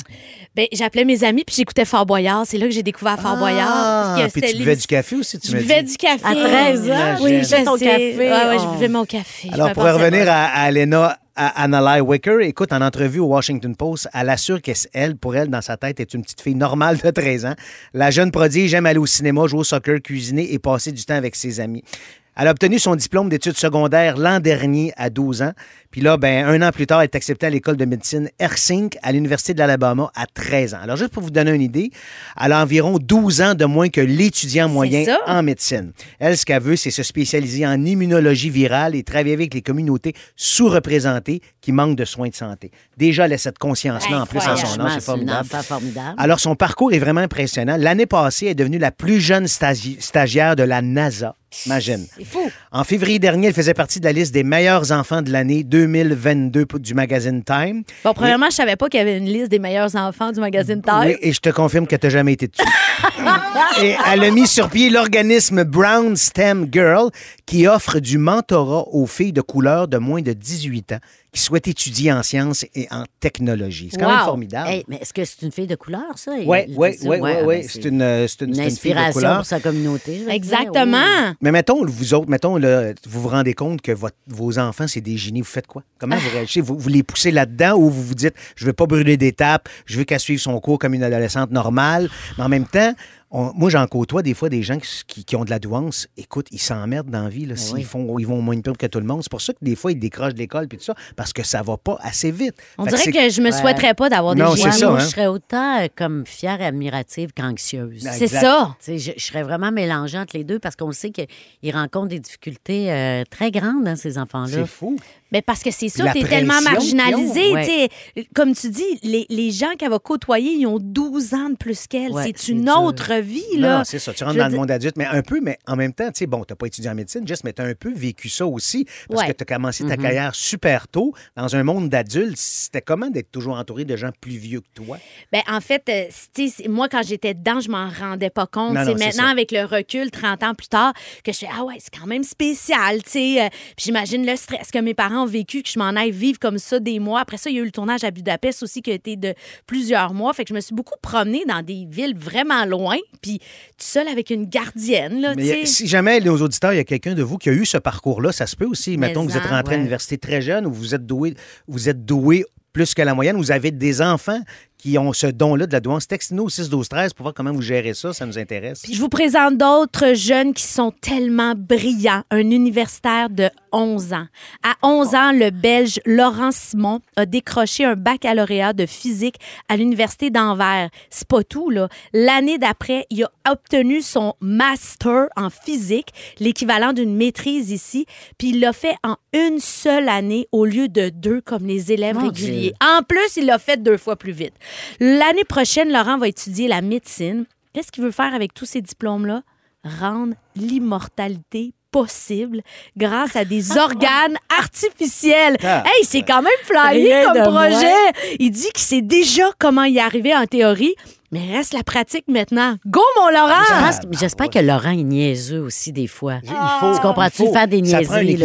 Speaker 1: Ben, j'appelais mes amis, puis j'écoutais Fort Boyard. C'est là que j'ai découvert Fort Boyard.
Speaker 2: Ah,
Speaker 1: Parce que
Speaker 2: puis
Speaker 1: c'était
Speaker 2: tu buvais du café aussi, tu
Speaker 1: Je
Speaker 2: m'as
Speaker 1: buvais
Speaker 2: dit.
Speaker 1: du café.
Speaker 3: À 13 ans,
Speaker 1: Oui,
Speaker 2: Imagine.
Speaker 1: je
Speaker 3: ton
Speaker 1: sais.
Speaker 3: café.
Speaker 1: Ouais, ouais, je
Speaker 3: Oh.
Speaker 1: buvais mon café. Je
Speaker 2: Alors,
Speaker 1: me
Speaker 2: pour
Speaker 1: pensais
Speaker 2: revenir à, à Elena à Wicker, écoute, en entrevue au Washington Post, elle assure qu'elle, pour elle, dans sa tête, est une petite fille normale de 13 ans. La jeune prodige aime aller au cinéma, jouer au soccer, cuisiner et passer du temps avec ses amis. Elle a obtenu son diplôme d'études secondaires l'an dernier à 12 ans. Puis là, ben, un an plus tard, elle est acceptée à l'école de médecine Hersink à l'Université de l'Alabama à 13 ans. Alors, juste pour vous donner une idée, elle a environ 12 ans de moins que l'étudiant moyen en médecine. Elle, ce qu'elle veut, c'est se spécialiser en immunologie virale et travailler avec les communautés sous-représentées qui manquent de soins de santé. Déjà, elle a cette conscience-là en plus à son âge, c'est formidable. Alors, son parcours est vraiment impressionnant. L'année passée, elle est devenue la plus jeune stagi- stagiaire de la NASA. Imagine.
Speaker 1: C'est fou.
Speaker 2: En février dernier, elle faisait partie de la liste des meilleurs enfants de l'année 2022 du magazine Time.
Speaker 1: Bon, premièrement, je savais pas qu'il y avait une liste des meilleurs enfants du magazine Time.
Speaker 2: Oui, et je te confirme que tu n'as jamais été dessus. et elle a mis sur pied l'organisme Brown STEM Girl qui offre du mentorat aux filles de couleur de moins de 18 ans qui souhaitent étudier en sciences et en technologie. C'est quand même formidable.
Speaker 3: Hey, mais est-ce que c'est une fille de couleur, ça?
Speaker 2: Oui, oui, oui, oui, C'est une, c'est une,
Speaker 3: une
Speaker 2: fille de
Speaker 3: inspiration
Speaker 2: couleur.
Speaker 3: pour sa communauté.
Speaker 1: Exactement.
Speaker 2: Mais mettons, vous autres, mettons, là, vous vous rendez compte que votre- vos enfants, c'est des génies. Vous faites quoi? Comment vous réagissez? Vous, vous les poussez là-dedans ou vous vous dites, je veux pas brûler d'étapes, je veux qu'elle suive son cours comme une adolescente normale. Mais en même temps, on- moi, j'en côtoie des fois des gens qui, qui- ont de la douance. Écoute, ils s'emmerdent dans la vie. Là, s'ils
Speaker 3: oui.
Speaker 2: font, ils vont au moins pire que tout le monde. C'est pour ça que des fois, ils décrochent de l'école puis tout ça, parce que ça va pas assez vite.
Speaker 1: On
Speaker 2: Fait
Speaker 1: dirait
Speaker 2: c'est-
Speaker 1: que je me souhaiterais pas d'avoir des
Speaker 2: ça,
Speaker 3: moi,
Speaker 2: hein.
Speaker 3: je serais autant euh, comme fière et admirative qu'anxieuse.
Speaker 2: Ben,
Speaker 1: C'est ça.
Speaker 3: Je, je serais vraiment mélangée entre les deux parce qu'on sait qu'ils rencontrent des difficultés euh, très grandes, hein, ces enfants-là.
Speaker 2: C'est fou.
Speaker 1: Ben parce que c'est ça, t'es tellement marginalisé. sais. Comme tu dis, les, les gens qu'elle va côtoyer, ils ont 12 ans de plus qu'elle.
Speaker 3: Ouais,
Speaker 1: c'est une autre vie, là.
Speaker 2: Non, c'est ça. Tu rentres dans le monde adulte, mais un peu, mais en même temps, tu sais, bon, t'as pas étudié en médecine, Jess, mais t'as un peu vécu ça aussi. Parce
Speaker 1: Ouais.
Speaker 2: que t'as commencé
Speaker 3: Mm-hmm.
Speaker 2: ta carrière super tôt dans un monde d'adultes. C'était comment d'être toujours entouré de gens plus vieux que toi?
Speaker 1: Ben, en fait, euh, moi, quand j'étais dedans, je m'en rendais pas compte. C'est maintenant,
Speaker 2: ça.
Speaker 1: avec le recul, 30 ans plus tard, que je fais Ah ouais, c'est quand même spécial. tu sais. Euh, Puis j'imagine le stress que mes parents vécu, que je m'en aille vivre comme ça des mois. Après ça, il y a eu le tournage à Budapest aussi qui a été de plusieurs mois. Fait que je me suis beaucoup promenée dans des villes vraiment loin, puis tout seul avec une gardienne. Là,
Speaker 2: Mais a- si jamais, nos auditeurs, il y a quelqu'un de vous qui a eu ce parcours-là, ça se peut aussi.
Speaker 1: Mais
Speaker 2: Mettons que vous êtes
Speaker 1: en,
Speaker 2: rentré à
Speaker 3: ouais.
Speaker 2: l'université très jeune ou vous êtes doué, vous êtes doué plus que la moyenne, vous avez des enfants qui ont ce don-là de la douance. Textez-nous au 6 12 13 pour voir comment vous gérez ça, ça nous intéresse.
Speaker 1: Puis je vous présente d'autres jeunes qui sont tellement brillants. Un universitaire de 11 ans. À 11 ans, le Belge Laurent Simon a décroché un baccalauréat de physique à l'Université d'Anvers. C'est pas tout, là. L'année d'après, il a obtenu son master en physique, l'équivalent d'une maîtrise ici, puis il l'a fait en une seule année au lieu de deux comme les élèves
Speaker 3: Mon
Speaker 1: réguliers. En plus, il l'a fait deux fois plus vite. L'année prochaine, Laurent va étudier la médecine. Qu'est-ce qu'il veut faire avec tous ces diplômes-là? Rendre l'immortalité possible grâce à des organes artificiels.
Speaker 2: Ah.
Speaker 1: Hey, c'est quand même flyé comme projet. Il dit qu'il sait déjà comment y arriver en théorie, mais reste la pratique maintenant. Go, mon Laurent!
Speaker 3: Que- J'espère que Laurent est niaiseux aussi des fois.
Speaker 2: Il faut.
Speaker 3: Tu comprends-tu? faire des niaiseries?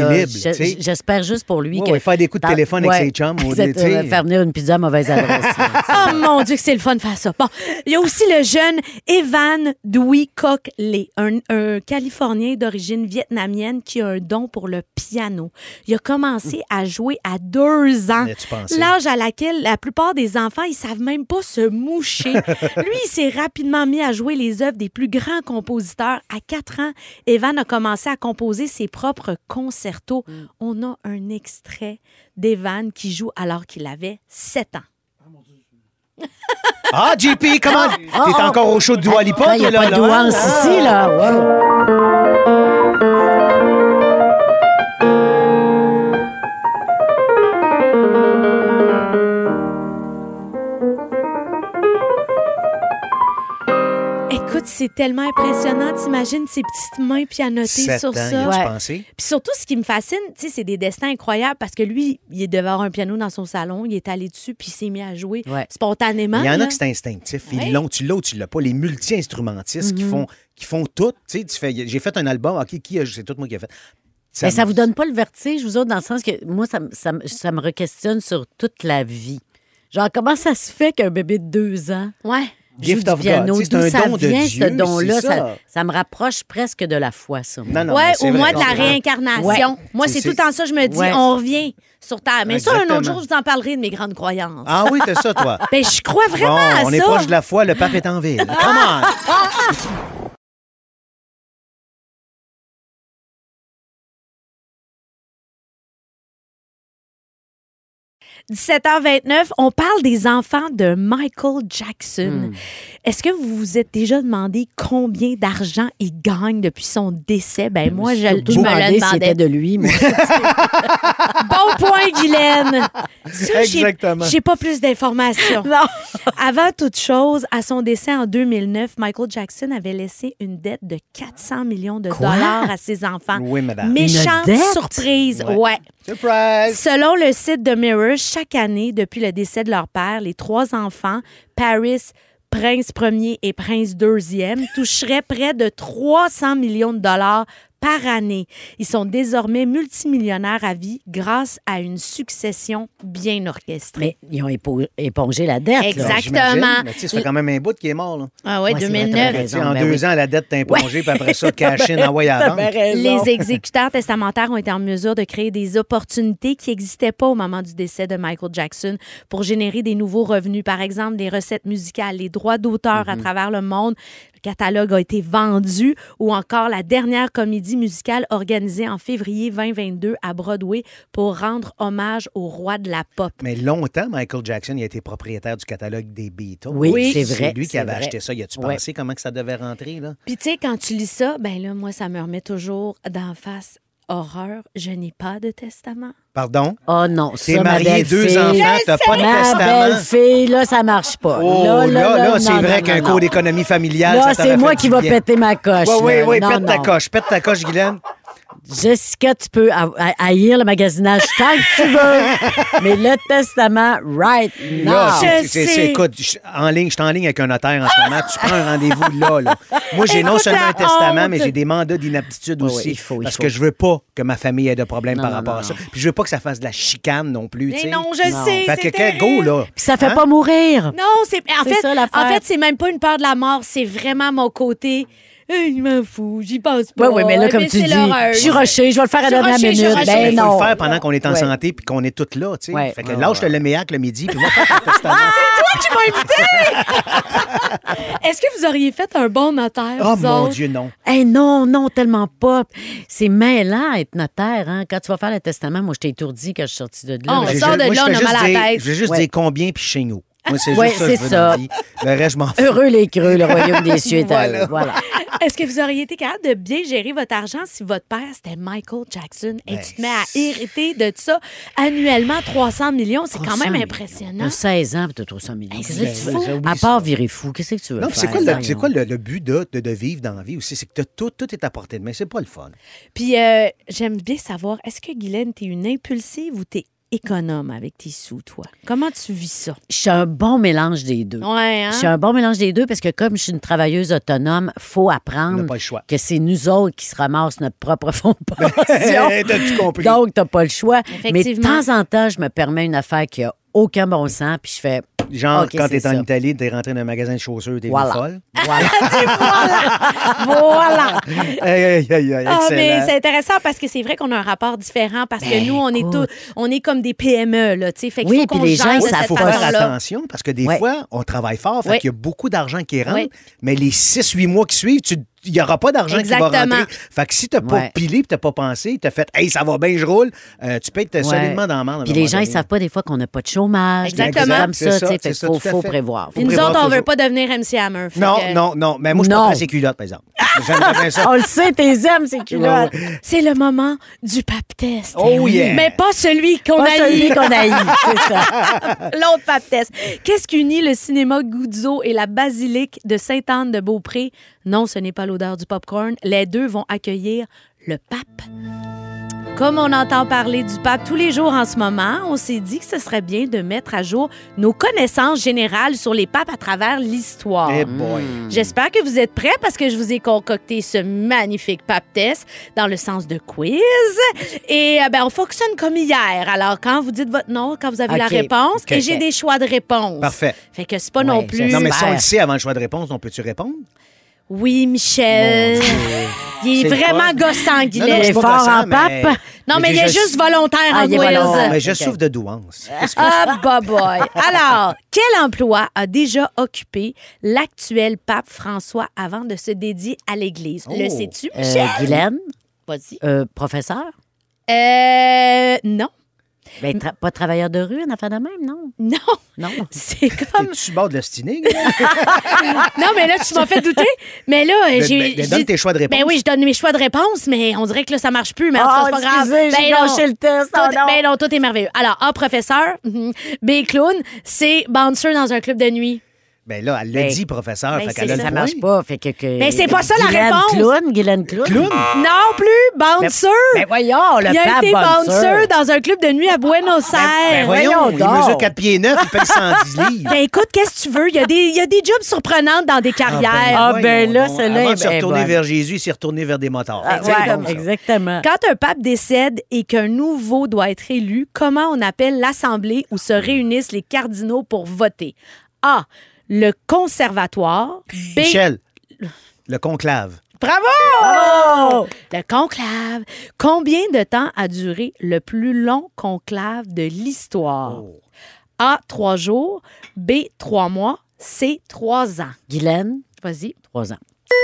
Speaker 3: J'espère juste pour lui
Speaker 2: Ouais,
Speaker 3: que.
Speaker 2: ouais, faire des coups de
Speaker 3: dans-
Speaker 2: téléphone avec ses chums ou
Speaker 3: euh, Faire venir une pizza à mauvaise adresse.
Speaker 1: Oh mon Dieu, que c'est le fun de faire ça. Bon, il y a aussi le jeune Evan Dewey Coq Lee, un, un Californien d'origine vietnamienne qui a un don pour le piano. Il a commencé à jouer à deux ans, l'âge à laquelle la plupart des enfants, ils savent même pas se moucher. Lui, il s'est rapidement mis à jouer les œuvres des plus grands compositeurs. À quatre ans, Evan a commencé à composer ses propres concertos. On a un extrait d'Evan qui joue alors qu'il avait sept ans.
Speaker 2: Ah, JP, comment? T'es encore au show de Dua Lipa,
Speaker 3: Ah, Il n'y a pas de
Speaker 2: là,
Speaker 3: douance ici, là. Wow.
Speaker 1: C'est tellement impressionnant. T'imagines ces petites mains pianotées
Speaker 2: Sept
Speaker 1: sur
Speaker 2: ans,
Speaker 1: ça.
Speaker 3: Ouais.
Speaker 1: Puis surtout, ce qui me fascine, tu sais, c'est des destins incroyables parce que lui, il est devant un piano dans son salon, il est allé dessus, puis il s'est mis à jouer
Speaker 3: Ouais.
Speaker 1: spontanément.
Speaker 2: Il y en a
Speaker 1: là.
Speaker 2: que c'est instinctif. Ils l'ont, tu l'as ou tu l'as pas. Les multi-instrumentistes
Speaker 3: Mhm.
Speaker 2: qui, font, qui font tout. Tu sais, tu fais, j'ai fait un album, OK, qui a, c'est tout moi qui ai fait.
Speaker 3: Mais ça
Speaker 2: me-
Speaker 3: vous donne pas le vertige, vous autres, dans le sens que moi, ça, me- ça, me- ça me re-questionne sur toute la vie. Genre, comment ça se fait qu'un bébé de deux ans
Speaker 1: Ouais.
Speaker 2: Gift of
Speaker 3: piano?
Speaker 2: God. C'est un
Speaker 3: ça
Speaker 2: don de
Speaker 3: vient,
Speaker 2: Dieu.
Speaker 3: ce don-là?
Speaker 2: c'est
Speaker 3: Ça.
Speaker 2: ça.
Speaker 3: ça me rapproche presque de la foi, ça. moi.
Speaker 2: Non, non,
Speaker 1: ouais,
Speaker 2: c'est
Speaker 1: au moins de la réincarnation.
Speaker 3: Ouais.
Speaker 1: Moi,
Speaker 2: C'est-
Speaker 1: c'est
Speaker 2: c'est-
Speaker 1: tout le temps ça, je me dis,
Speaker 3: Ouais.
Speaker 1: on revient sur Terre. Mais ça, un autre jour, je vous en parlerai de mes grandes croyances.
Speaker 2: Ah oui, t'as ça, toi.
Speaker 1: Ben, je crois vraiment
Speaker 2: Bon,
Speaker 1: à
Speaker 2: on
Speaker 1: ça.
Speaker 2: est proche de la foi, le pape est en ville. Come
Speaker 1: 17h29, on parle des enfants de Michael Jackson.
Speaker 2: Hmm.
Speaker 1: Est-ce que vous vous êtes déjà demandé combien d'argent il gagne depuis son décès? Ben moi, je, je me
Speaker 3: demander
Speaker 1: le
Speaker 3: si
Speaker 1: demandais.
Speaker 3: c'était de lui, moi.
Speaker 1: Bon point, Guylaine. Ça,
Speaker 2: Exactement.
Speaker 1: J'ai pas plus d'informations. Avant toute chose, à son décès en 2009, Michael Jackson avait laissé une dette de 400 millions de
Speaker 3: Quoi?
Speaker 1: dollars à ses enfants.
Speaker 2: Oui, madame.
Speaker 1: Méchante surprise.
Speaker 2: Ouais.
Speaker 1: ouais.
Speaker 2: Surprise!
Speaker 1: Selon le site de Mirror, chaque année, depuis le décès de leur père, les trois enfants, Paris, Prince premier et Prince deuxième, toucheraient près de 300 millions de dollars par année. Ils sont désormais multimillionnaires à vie grâce à une succession bien orchestrée.
Speaker 3: Mais ils ont épo- épongé la dette. là.
Speaker 1: Exactement.
Speaker 2: Mais tu sais, ça fait quand même un bout qui est mort. Là.
Speaker 1: Ah ouais,
Speaker 3: Ouais, c'est vrai,
Speaker 1: 2009.
Speaker 3: t'as
Speaker 2: Tu sais,
Speaker 3: raison,
Speaker 2: en
Speaker 3: ben
Speaker 2: deux
Speaker 3: oui.
Speaker 2: ans, la dette t'a impongée, puis après ça, cash in, envoyé banque.
Speaker 1: Les exécuteurs testamentaires ont été en mesure de créer des opportunités qui n'existaient pas au moment du décès de Michael Jackson pour générer des nouveaux revenus. Par exemple, des recettes musicales, les droits d'auteur à travers le monde. Le catalogue a été vendu ou encore la dernière comédie musicale organisée en février 2022 à Broadway pour rendre hommage au roi de la pop.
Speaker 2: Mais longtemps, Michael Jackson il a été propriétaire du catalogue des Beatles.
Speaker 3: Oui, c'est vrai,
Speaker 2: lui qui
Speaker 3: c'est
Speaker 2: avait
Speaker 3: vrai.
Speaker 2: acheté ça. Y a-tu
Speaker 3: Ouais.
Speaker 2: pensé comment que ça devait rentrer? là?
Speaker 1: Puis tu sais, quand tu lis ça, ben là, moi, ça me remet toujours d'en face horreur. Je n'ai pas de testament.
Speaker 2: Pardon?
Speaker 3: Oh non, ma
Speaker 2: marié, deux enfants, t'as pas de
Speaker 3: Ma
Speaker 2: testament?
Speaker 3: belle fille, là, ça marche pas.
Speaker 2: Oh, là, là, c'est
Speaker 3: non,
Speaker 2: vrai qu'un cours d'économie familiale,
Speaker 3: Là, c'est moi qui
Speaker 2: du
Speaker 3: va
Speaker 2: bien.
Speaker 3: péter ma coche.
Speaker 2: Oui, oui,
Speaker 3: là.
Speaker 2: oui,
Speaker 3: Non,
Speaker 2: pète ta coche. Pète ta coche, Guylaine.
Speaker 3: Jessica, tu peux ha- ha- haïr le magasinage tant que tu veux, mais le testament, right now.
Speaker 2: Là,
Speaker 1: Je
Speaker 2: c'est-
Speaker 1: sais.
Speaker 2: c'est- écoute, je, en ligne, je suis en ligne avec un notaire en ce moment. Tu prends un rendez-vous là, là. Moi, j'ai non seulement un testament, mais j'ai des mandats d'inaptitude
Speaker 3: Oui,
Speaker 2: aussi.
Speaker 3: oui, il faut, il
Speaker 2: parce
Speaker 3: faut.
Speaker 2: que je veux pas que ma famille ait de problèmes
Speaker 3: Non,
Speaker 2: par
Speaker 3: non,
Speaker 2: rapport
Speaker 3: non,
Speaker 2: à ça. Puis je veux pas que ça fasse de la chicane non plus.
Speaker 1: Mais non, je
Speaker 3: Non.
Speaker 1: sais.
Speaker 2: Fait que go, là.
Speaker 3: Puis ça fait
Speaker 2: Hein?
Speaker 3: pas mourir.
Speaker 1: Non, c'est en fait,
Speaker 3: ça,
Speaker 1: en fait, c'est même pas une peur de la mort, c'est vraiment mon côté. Je m'en fous, j'y pense pas.
Speaker 3: Oui, oui, mais là, comme
Speaker 1: Mais
Speaker 3: tu
Speaker 1: c'est
Speaker 3: dis, je suis rushée, je vais le faire à la dernière minute.
Speaker 1: rushée.
Speaker 3: Ben
Speaker 2: Il faut
Speaker 3: non.
Speaker 2: le faire pendant qu'on est en
Speaker 3: Ouais.
Speaker 2: santé puis qu'on est toutes là, tu sais.
Speaker 3: Ouais.
Speaker 2: Fait que
Speaker 3: Ouais,
Speaker 2: lâche
Speaker 3: ouais.
Speaker 2: le léméac le midi puis va faire ton testament.
Speaker 1: Tu m'as invité! Est-ce que vous auriez fait un bon notaire,
Speaker 2: Oh mon
Speaker 1: autres?
Speaker 2: Dieu, non.
Speaker 3: Hey, non, non, tellement pas. C'est mêlant être notaire. Hein? Quand tu vas faire le testament, moi, je t'ai étourdi quand je suis sortie de là.
Speaker 1: Oh, on
Speaker 2: J'ai-
Speaker 1: sort de
Speaker 2: moi,
Speaker 1: là, on a mal à la tête.
Speaker 2: Je vais juste dire combien puis chez nous. Moi, c'est
Speaker 3: Ouais,
Speaker 2: juste ça,
Speaker 3: c'est
Speaker 2: que je veux
Speaker 3: ça.
Speaker 2: dans la vie. Le reste, je m'en fous.
Speaker 3: Heureux les creux, le royaume des cieux est à
Speaker 2: Voilà.
Speaker 3: eux. Voilà.
Speaker 1: Est-ce que vous auriez été capable de bien gérer votre argent si votre père, c'était Michael Jackson? Et
Speaker 2: Ben,
Speaker 1: tu te mets à hériter de ça annuellement 300 millions? C'est quand
Speaker 3: 300
Speaker 1: même
Speaker 3: millions.
Speaker 1: impressionnant.
Speaker 3: T'as 16 ans, puis t'as 300 millions. Qu'est-ce que tu fais?
Speaker 2: Oublie
Speaker 3: À part virer fou, qu'est-ce que tu veux
Speaker 2: Non,
Speaker 3: faire?
Speaker 2: c'est quoi, le, quoi le, le but de, de, de vivre dans la vie aussi? C'est que t'as tout, tout est à portée de main. C'est pas le fun.
Speaker 1: Puis euh, j'aime bien savoir, est-ce que Guylaine, t'es une impulsive ou t'es économe avec tes sous, toi? Comment tu vis ça?
Speaker 3: Je suis un bon mélange des deux.
Speaker 1: Ouais, hein?
Speaker 3: Je suis un bon mélange des deux parce que comme je suis une travailleuse autonome, faut apprendre
Speaker 2: n'a pas le choix.
Speaker 3: que c'est nous autres qui se ramassent notre propre fonds de pension.
Speaker 2: T'as tout compris.
Speaker 3: Donc, t'as pas le choix. Mais de
Speaker 1: Effectivement.
Speaker 3: temps en temps, je me permets une affaire qui a aucun bon sens, puis je fais.
Speaker 2: Genre,
Speaker 3: OK,
Speaker 2: quand t'es en. Italie, t'es rentré dans un magasin de chaussures, t'es
Speaker 3: Voilà.
Speaker 2: folle.
Speaker 3: Voilà.
Speaker 1: voilà!
Speaker 2: Aïe, aïe, aïe, aïe,
Speaker 1: Ah, mais c'est intéressant parce que c'est vrai qu'on a un rapport différent parce que
Speaker 3: Ben,
Speaker 1: nous, on est tous, on est comme des PME, là, tu sais. Fait
Speaker 3: Oui,
Speaker 1: faut
Speaker 3: puis
Speaker 1: qu'on
Speaker 3: les gens, ça,
Speaker 2: faut faire attention parce que des
Speaker 3: Ouais.
Speaker 2: fois, on travaille fort, fait
Speaker 1: Ouais.
Speaker 2: qu'il y a beaucoup d'argent qui rentre,
Speaker 1: Ouais.
Speaker 2: mais les 6-8 mois qui suivent, tu- il n'y aura pas d'argent qui va rentrer. Fait que si tu n'as pas
Speaker 3: Ouais.
Speaker 2: pilé et tu n'as pas pensé, tu as fait Hey, ça va bien, je roule, euh, tu peux être solidement dans la merde.
Speaker 3: Puis les gens, ils
Speaker 2: donné.
Speaker 3: savent pas des fois qu'on n'a pas de chômage.
Speaker 1: Exactement.
Speaker 3: Comme ça,
Speaker 2: ça,
Speaker 3: Fait
Speaker 2: ça,
Speaker 3: faut, faut prévoir. Faut
Speaker 1: nous
Speaker 2: prévoir
Speaker 1: autres, on veut
Speaker 2: toujours.
Speaker 1: pas devenir MC Hammer.
Speaker 2: Non,
Speaker 1: que-
Speaker 2: non, non. Mais moi, je porte ses culottes, par exemple. Bien ça.
Speaker 3: On le sait, tes aimes, ces culottes.
Speaker 1: C'est le moment du pap test.
Speaker 2: Oh, yeah.
Speaker 1: Mais pas celui qu'on a
Speaker 3: celui qu'on a eu, c'est ça.
Speaker 1: L'autre pap test. Qu'est-ce qui unit le cinéma Guzzo et la basilique de Sainte-Anne-de-Beaupré? Non, ce n'est pas l'odeur du popcorn. Les deux vont accueillir le pape. Comme on entend parler du pape tous les jours en ce moment, on s'est dit que ce serait bien de mettre à jour nos connaissances générales sur les papes à travers l'histoire.
Speaker 2: Eh boy.
Speaker 1: J'espère que vous êtes prêts parce que je vous ai concocté ce magnifique pap test dans le sens de quiz. Et euh, ben, on fonctionne comme hier. Alors, quand vous dites votre nom, quand vous avez la réponse, et j'ai des choix de réponse.
Speaker 2: Parfait.
Speaker 1: Fait que c'est pas non plus.
Speaker 2: Non, mais si on le sait avant le choix de réponse, on peut-tu répondre?
Speaker 1: Oui, Michel. Il est, vraiment Guylaine.
Speaker 2: je
Speaker 3: Il
Speaker 2: suis
Speaker 3: est fort
Speaker 2: gossant,
Speaker 3: en
Speaker 2: mais-
Speaker 3: pape.
Speaker 1: Non, mais il est
Speaker 2: je-
Speaker 1: juste volontaire
Speaker 3: Ah,
Speaker 1: en
Speaker 3: volontaire.
Speaker 2: Mais je souffre de douance.
Speaker 1: Ah, bah boy. Alors, quel emploi a déjà occupé l'actuel pape François avant de se dédier à l'Église? Le
Speaker 2: Oh.
Speaker 1: sais-tu,
Speaker 3: Euh,
Speaker 1: Michel?
Speaker 3: Guylaine,
Speaker 1: Vas-y.
Speaker 3: euh, professeur?
Speaker 1: Euh, non.
Speaker 3: Ben, tra- pas travailleur de rue, une affaire de même, non?
Speaker 1: Non.
Speaker 3: Non.
Speaker 1: C'est comme.
Speaker 2: T'es-tu bord de l'ostiner?
Speaker 1: Non, mais là, tu m'as fait douter. Mais là,
Speaker 2: Ben,
Speaker 1: j'ai.
Speaker 2: ben,
Speaker 1: j'ai-
Speaker 2: donne tes choix de réponse.
Speaker 1: Ben oui, je donne mes choix de réponse, mais on dirait que là, ça marche plus. Mais en tout cas, c'est pas grave.
Speaker 3: Oh, excusez, j'ai
Speaker 1: Ben non.
Speaker 3: le test.
Speaker 1: Tout,
Speaker 3: oh non.
Speaker 1: ben non, tout est merveilleux. Alors, A, professeur. mhm. B, clown. C, bouncer dans un club de nuit.
Speaker 2: Ben là, elle l'a
Speaker 3: Ben,
Speaker 2: dit, professeur.
Speaker 1: ben,
Speaker 2: fait
Speaker 1: c'est
Speaker 2: qu'elle a
Speaker 1: ça.
Speaker 2: le
Speaker 3: Ça marche
Speaker 2: point.
Speaker 3: pas. Fait que, que-
Speaker 1: Mais c'est pas ça, la
Speaker 3: Guylaine
Speaker 1: réponse.
Speaker 3: Clown, Guylaine Clown.
Speaker 2: Clown?
Speaker 1: Non plus, bouncer.
Speaker 3: Ben voyons, le
Speaker 1: il a été
Speaker 3: bouncer.
Speaker 1: bouncer dans un club de nuit à Buenos Aires.
Speaker 2: Ben voyons,
Speaker 3: voyons
Speaker 2: il
Speaker 3: donc.
Speaker 2: mesure 4 pieds 9, il paye 110 livres.
Speaker 1: Ben écoute, qu'est-ce que tu veux? Il y, a des, il y a des jobs surprenantes dans des carrières.
Speaker 3: Ah, ben
Speaker 2: voyons
Speaker 3: là,
Speaker 2: donc.
Speaker 3: celle-là
Speaker 2: Avant
Speaker 3: est
Speaker 2: de se
Speaker 3: bien
Speaker 2: retourner
Speaker 3: bonne.
Speaker 2: vers Jésus, il s'est retourné vers des motards.
Speaker 3: Ah,
Speaker 2: C'est
Speaker 3: ouais,
Speaker 2: bon, ça.
Speaker 3: exactement.
Speaker 1: Quand un pape décède et qu'un nouveau doit être élu, comment on appelle l'assemblée où se réunissent les cardinaux pour voter? A. Le conservatoire. B.
Speaker 2: Michel, le conclave.
Speaker 1: Bravo! Le conclave. Combien de temps a duré le plus long conclave de l'histoire?
Speaker 2: Oh.
Speaker 1: A. Trois jours. B. Trois mois. C. Trois ans.
Speaker 3: Guylaine,
Speaker 1: Vas-y.
Speaker 3: trois ans.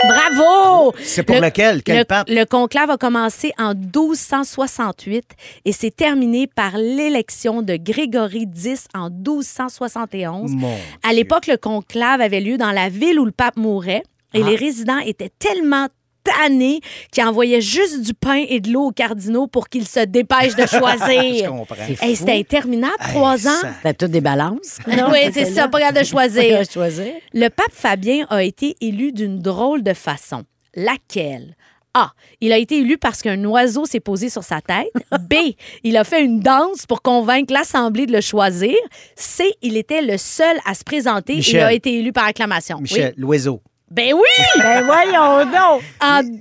Speaker 1: Bravo!
Speaker 2: C'est pour
Speaker 1: Le-
Speaker 2: lequel? Quel
Speaker 1: le,
Speaker 2: pape?
Speaker 1: le conclave a commencé en 1268 et s'est terminé par l'élection de Grégory X en 1271.
Speaker 2: Mon
Speaker 1: À l'époque, le conclave avait lieu dans la ville où le pape mourait
Speaker 2: Ah.
Speaker 1: et les résidents étaient tellement tannés qu'ils envoyaient juste du pain et de l'eau aux cardinaux pour qu'ils se dépêchent de
Speaker 2: Je
Speaker 1: choisir.
Speaker 2: comprends.
Speaker 1: Hey, C'était interminable, trois ans.
Speaker 2: ça-
Speaker 3: T'as toutes des balances.
Speaker 1: oui, c'est ça, pas grave de choisir.
Speaker 3: Choisir.
Speaker 1: Le pape Fabien a été élu d'une drôle de façon. Laquelle? A. Il a été élu parce qu'un oiseau s'est posé sur sa tête. B. Il a fait une danse pour convaincre l'Assemblée de le choisir. C. Il était le seul à se présenter.
Speaker 2: Michel.
Speaker 1: Il a été élu par acclamation. Oui.
Speaker 2: Michel, l'oiseau.
Speaker 1: Ben oui!
Speaker 3: Ben voyons donc.
Speaker 1: En
Speaker 2: Il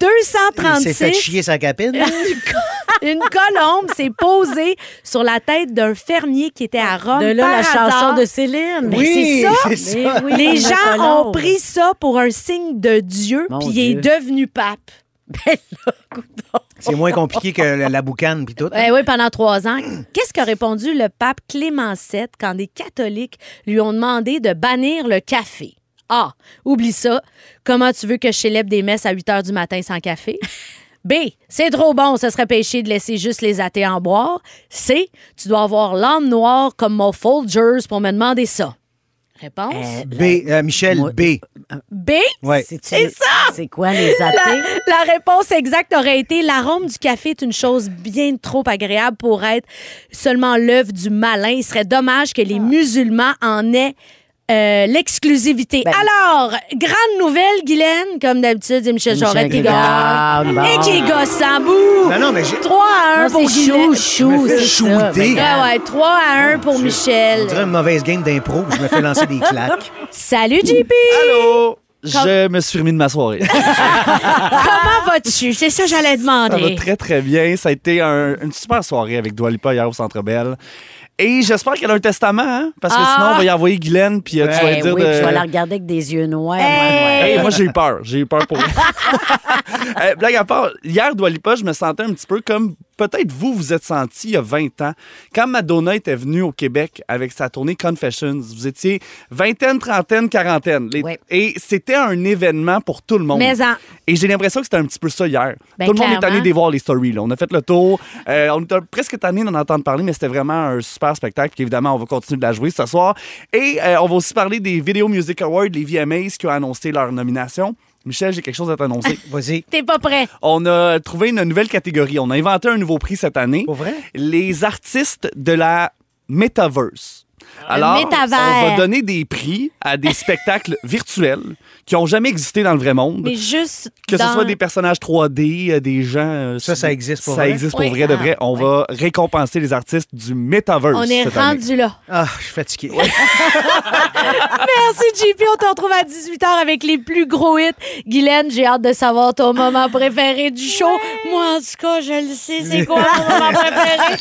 Speaker 2: s'est fait
Speaker 1: 236,
Speaker 2: chier sa capine.
Speaker 1: Une colombe s'est posée sur la tête d'un fermier qui était à Rome.
Speaker 3: De là,
Speaker 1: par
Speaker 3: la chanson de Céline.
Speaker 1: Mais
Speaker 2: Oui,
Speaker 1: c'est ça.
Speaker 3: oui,
Speaker 1: Les gens
Speaker 3: colombe.
Speaker 1: ont pris ça pour un signe de Dieu, puis il est devenu pape.
Speaker 3: Ben.
Speaker 2: C'est moins compliqué que la, la boucane puis tout.
Speaker 1: Eh oui, pendant trois ans. Qu'est-ce qu'a répondu le pape Clément VII quand des catholiques lui ont demandé de bannir le café? A. Oublie ça. Comment tu veux que je célèbre des messes à 8 heures du matin sans café? B. C'est trop bon, ce serait péché de laisser juste les athées en boire. C. Tu dois avoir l'âme noire comme mon Folgers pour me demander ça. Réponse?
Speaker 3: Euh,
Speaker 2: B, euh, Michel,
Speaker 3: Moi-
Speaker 2: B.
Speaker 1: B?
Speaker 2: Ouais.
Speaker 3: C'est
Speaker 1: ça!
Speaker 3: C'est quoi les
Speaker 1: La,
Speaker 3: athées?
Speaker 1: la réponse exacte aurait été l'arôme du café est une chose bien trop agréable pour être seulement l'œuvre du malin. Il serait dommage que les musulmans en aient euh, l'exclusivité.
Speaker 3: Ben-
Speaker 1: Alors, grande nouvelle, Guylaine, comme d'habitude, c'est Michel
Speaker 3: Michel
Speaker 1: Jorette qui gagne.
Speaker 3: bon.
Speaker 1: Et qui gosse en bout.
Speaker 2: Non, non, mais j'ai-
Speaker 1: 3 à 1
Speaker 3: Non,
Speaker 1: pour Guylaine.
Speaker 3: chou, chou,
Speaker 2: shooter.
Speaker 3: Ben,
Speaker 1: Ouais, ouais, 3 à 1 pour Michel.
Speaker 2: On dirait une mauvaise game d'impro, je me fais lancer des claques.
Speaker 1: Salut, JP.
Speaker 9: Allô? Je me suis remis de ma soirée.
Speaker 1: Comment vas-tu? C'est ça que j'allais
Speaker 9: Ça va
Speaker 1: demander.
Speaker 9: très, très bien. Ça a été un- une super soirée avec Dua Lipa hier au Centre Bell. Et j'espère qu'elle a un testament, hein? Parce que
Speaker 1: Ah.
Speaker 9: sinon, on va y envoyer Guylaine, puis euh, tu vas
Speaker 3: Ben
Speaker 9: lui dire
Speaker 3: oui,
Speaker 9: de...
Speaker 3: puis je vais la regarder avec des yeux noirs.
Speaker 1: Hey!
Speaker 9: Hey, moi, j'ai eu peur. J'ai eu peur pour Euh, Blague à part, hier, Dua Lipa, je me sentais un petit peu comme peut-être vous vous êtes senti il y a 20 ans. Quand Madonna était venue au Québec avec sa tournée Confessions, vous étiez vingtaine, trentaine, quarantaine. Les-
Speaker 3: Ouais.
Speaker 9: Et c'était un événement pour tout le monde.
Speaker 1: Mais en-
Speaker 9: Et j'ai l'impression que c'était un petit peu ça hier.
Speaker 1: Ben,
Speaker 9: tout le monde est allé des voir les stories. là. On a fait le tour. Euh, on était presque tanné d'en entendre parler, mais c'était vraiment un super spectacle. Puis évidemment, on va continuer de la jouer ce soir. Et euh, on va aussi parler des Video Music Awards, les VMAs, qui ont annoncé leur nomination. Michel, j'ai quelque chose à t'annoncer.
Speaker 2: Vas-y.
Speaker 1: T'es pas prêt.
Speaker 9: On a trouvé une nouvelle catégorie. On a inventé un nouveau prix cette année.
Speaker 2: Pour vrai?
Speaker 9: Les artistes de la Metaverse. Alors, on va donner des prix à des spectacles virtuels qui n'ont jamais existé dans le vrai monde.
Speaker 1: Mais juste.
Speaker 9: Que ce soit des personnages 3D, euh, des gens. euh,
Speaker 2: Ça, ça existe pour
Speaker 9: Ça
Speaker 2: vrai?
Speaker 9: existe pour
Speaker 1: Oui.
Speaker 9: vrai de vrai. On va récompenser les artistes du Metaverse.
Speaker 1: On est
Speaker 9: cette année.
Speaker 1: rendu là.
Speaker 2: Ah, je suis fatigué.
Speaker 1: Merci, JP. On te retrouve à 18h avec les plus gros hits. Guylaine, j'ai hâte de savoir ton moment préféré du show. Moi, en tout cas, je le sais. C'est quoi mon moment préféré?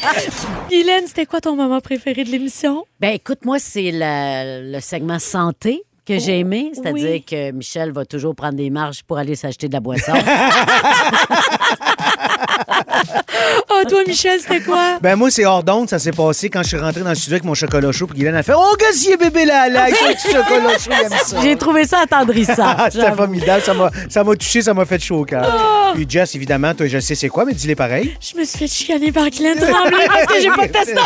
Speaker 1: Guylaine, c'était quoi ton moment préféré de l'émission?
Speaker 3: Ben écoute, moi, c'est le, le segment santé que j'ai aimé, c'est-à-dire
Speaker 1: oui.
Speaker 3: que Michel va toujours prendre des marges pour aller s'acheter de la boisson.
Speaker 1: Oh, toi, Michel, c'était quoi?
Speaker 2: Ben moi, c'est hors d'onde, ça s'est passé quand je suis rentré dans le studio avec mon chocolat chaud, puis Guylaine a fait « Oh, gazier bébé là, là, avec son chocolat chaud, il aime ça. »
Speaker 3: j'ai trouvé ça attendrissant.
Speaker 2: Ah, c'était formidable, ça m'a, ça m'a touché, ça m'a fait chaud au cœur. Puis Jess, évidemment, toi, je sais c'est quoi, mais dis-les pareil.
Speaker 1: Je me suis fait chicaner par Guylaine Tremblay parce que j'ai pas de testament.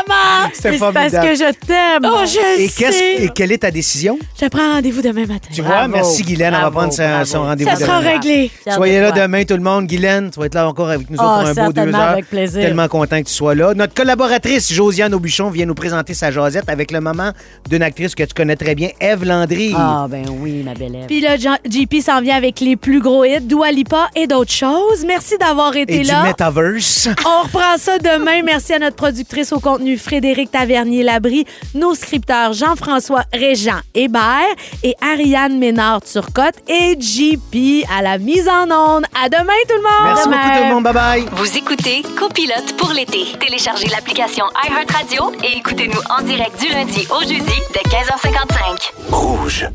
Speaker 2: C'était
Speaker 3: c'est parce
Speaker 2: formidable.
Speaker 3: que je t'aime.
Speaker 1: Oh, je
Speaker 2: Et, qu'est-ce,
Speaker 1: sais.
Speaker 2: et quelle est ta décision?
Speaker 1: Je prends rendez-vous demain matin.
Speaker 2: Tu vois,
Speaker 3: Bravo.
Speaker 2: merci Guylaine, on va prendre son rendez-vous
Speaker 1: Ça sera
Speaker 2: demain.
Speaker 1: réglé.
Speaker 2: Soyez là demain, tout le monde. Guylaine, tu vas être là encore avec nous
Speaker 3: Ah,
Speaker 2: autres pour un beau deux heures.
Speaker 3: Avec plaisir.
Speaker 2: Tellement content que tu sois là. Notre collaboratrice, Josiane Aubuchon, vient nous présenter sa jasette avec le moment d'une actrice que tu connais très bien, Eve Landry.
Speaker 3: Ah, ben oui, ma belle Ève.
Speaker 1: Puis là, JP s'en vient avec les plus gros hits, Dua Lipa et d'autres choses. Merci d'avoir été
Speaker 2: et du
Speaker 1: là.
Speaker 2: Metaverse.
Speaker 1: On reprend ça demain. Merci à notre productrice au contenu Frédéric Tavernier-Labry, nos scripteurs Jean-François Régent Hébert et Ariane Ménard-Turcotte et JP à la mise en onde. À demain, tout le monde!
Speaker 2: Merci
Speaker 1: Demain.
Speaker 2: beaucoup tout le monde. Bye bye.
Speaker 5: Vous écoutez Copilote pour l'été. Téléchargez l'application iHeartRadio et écoutez-nous en direct du lundi au jeudi dès 15h55.
Speaker 4: Rouge.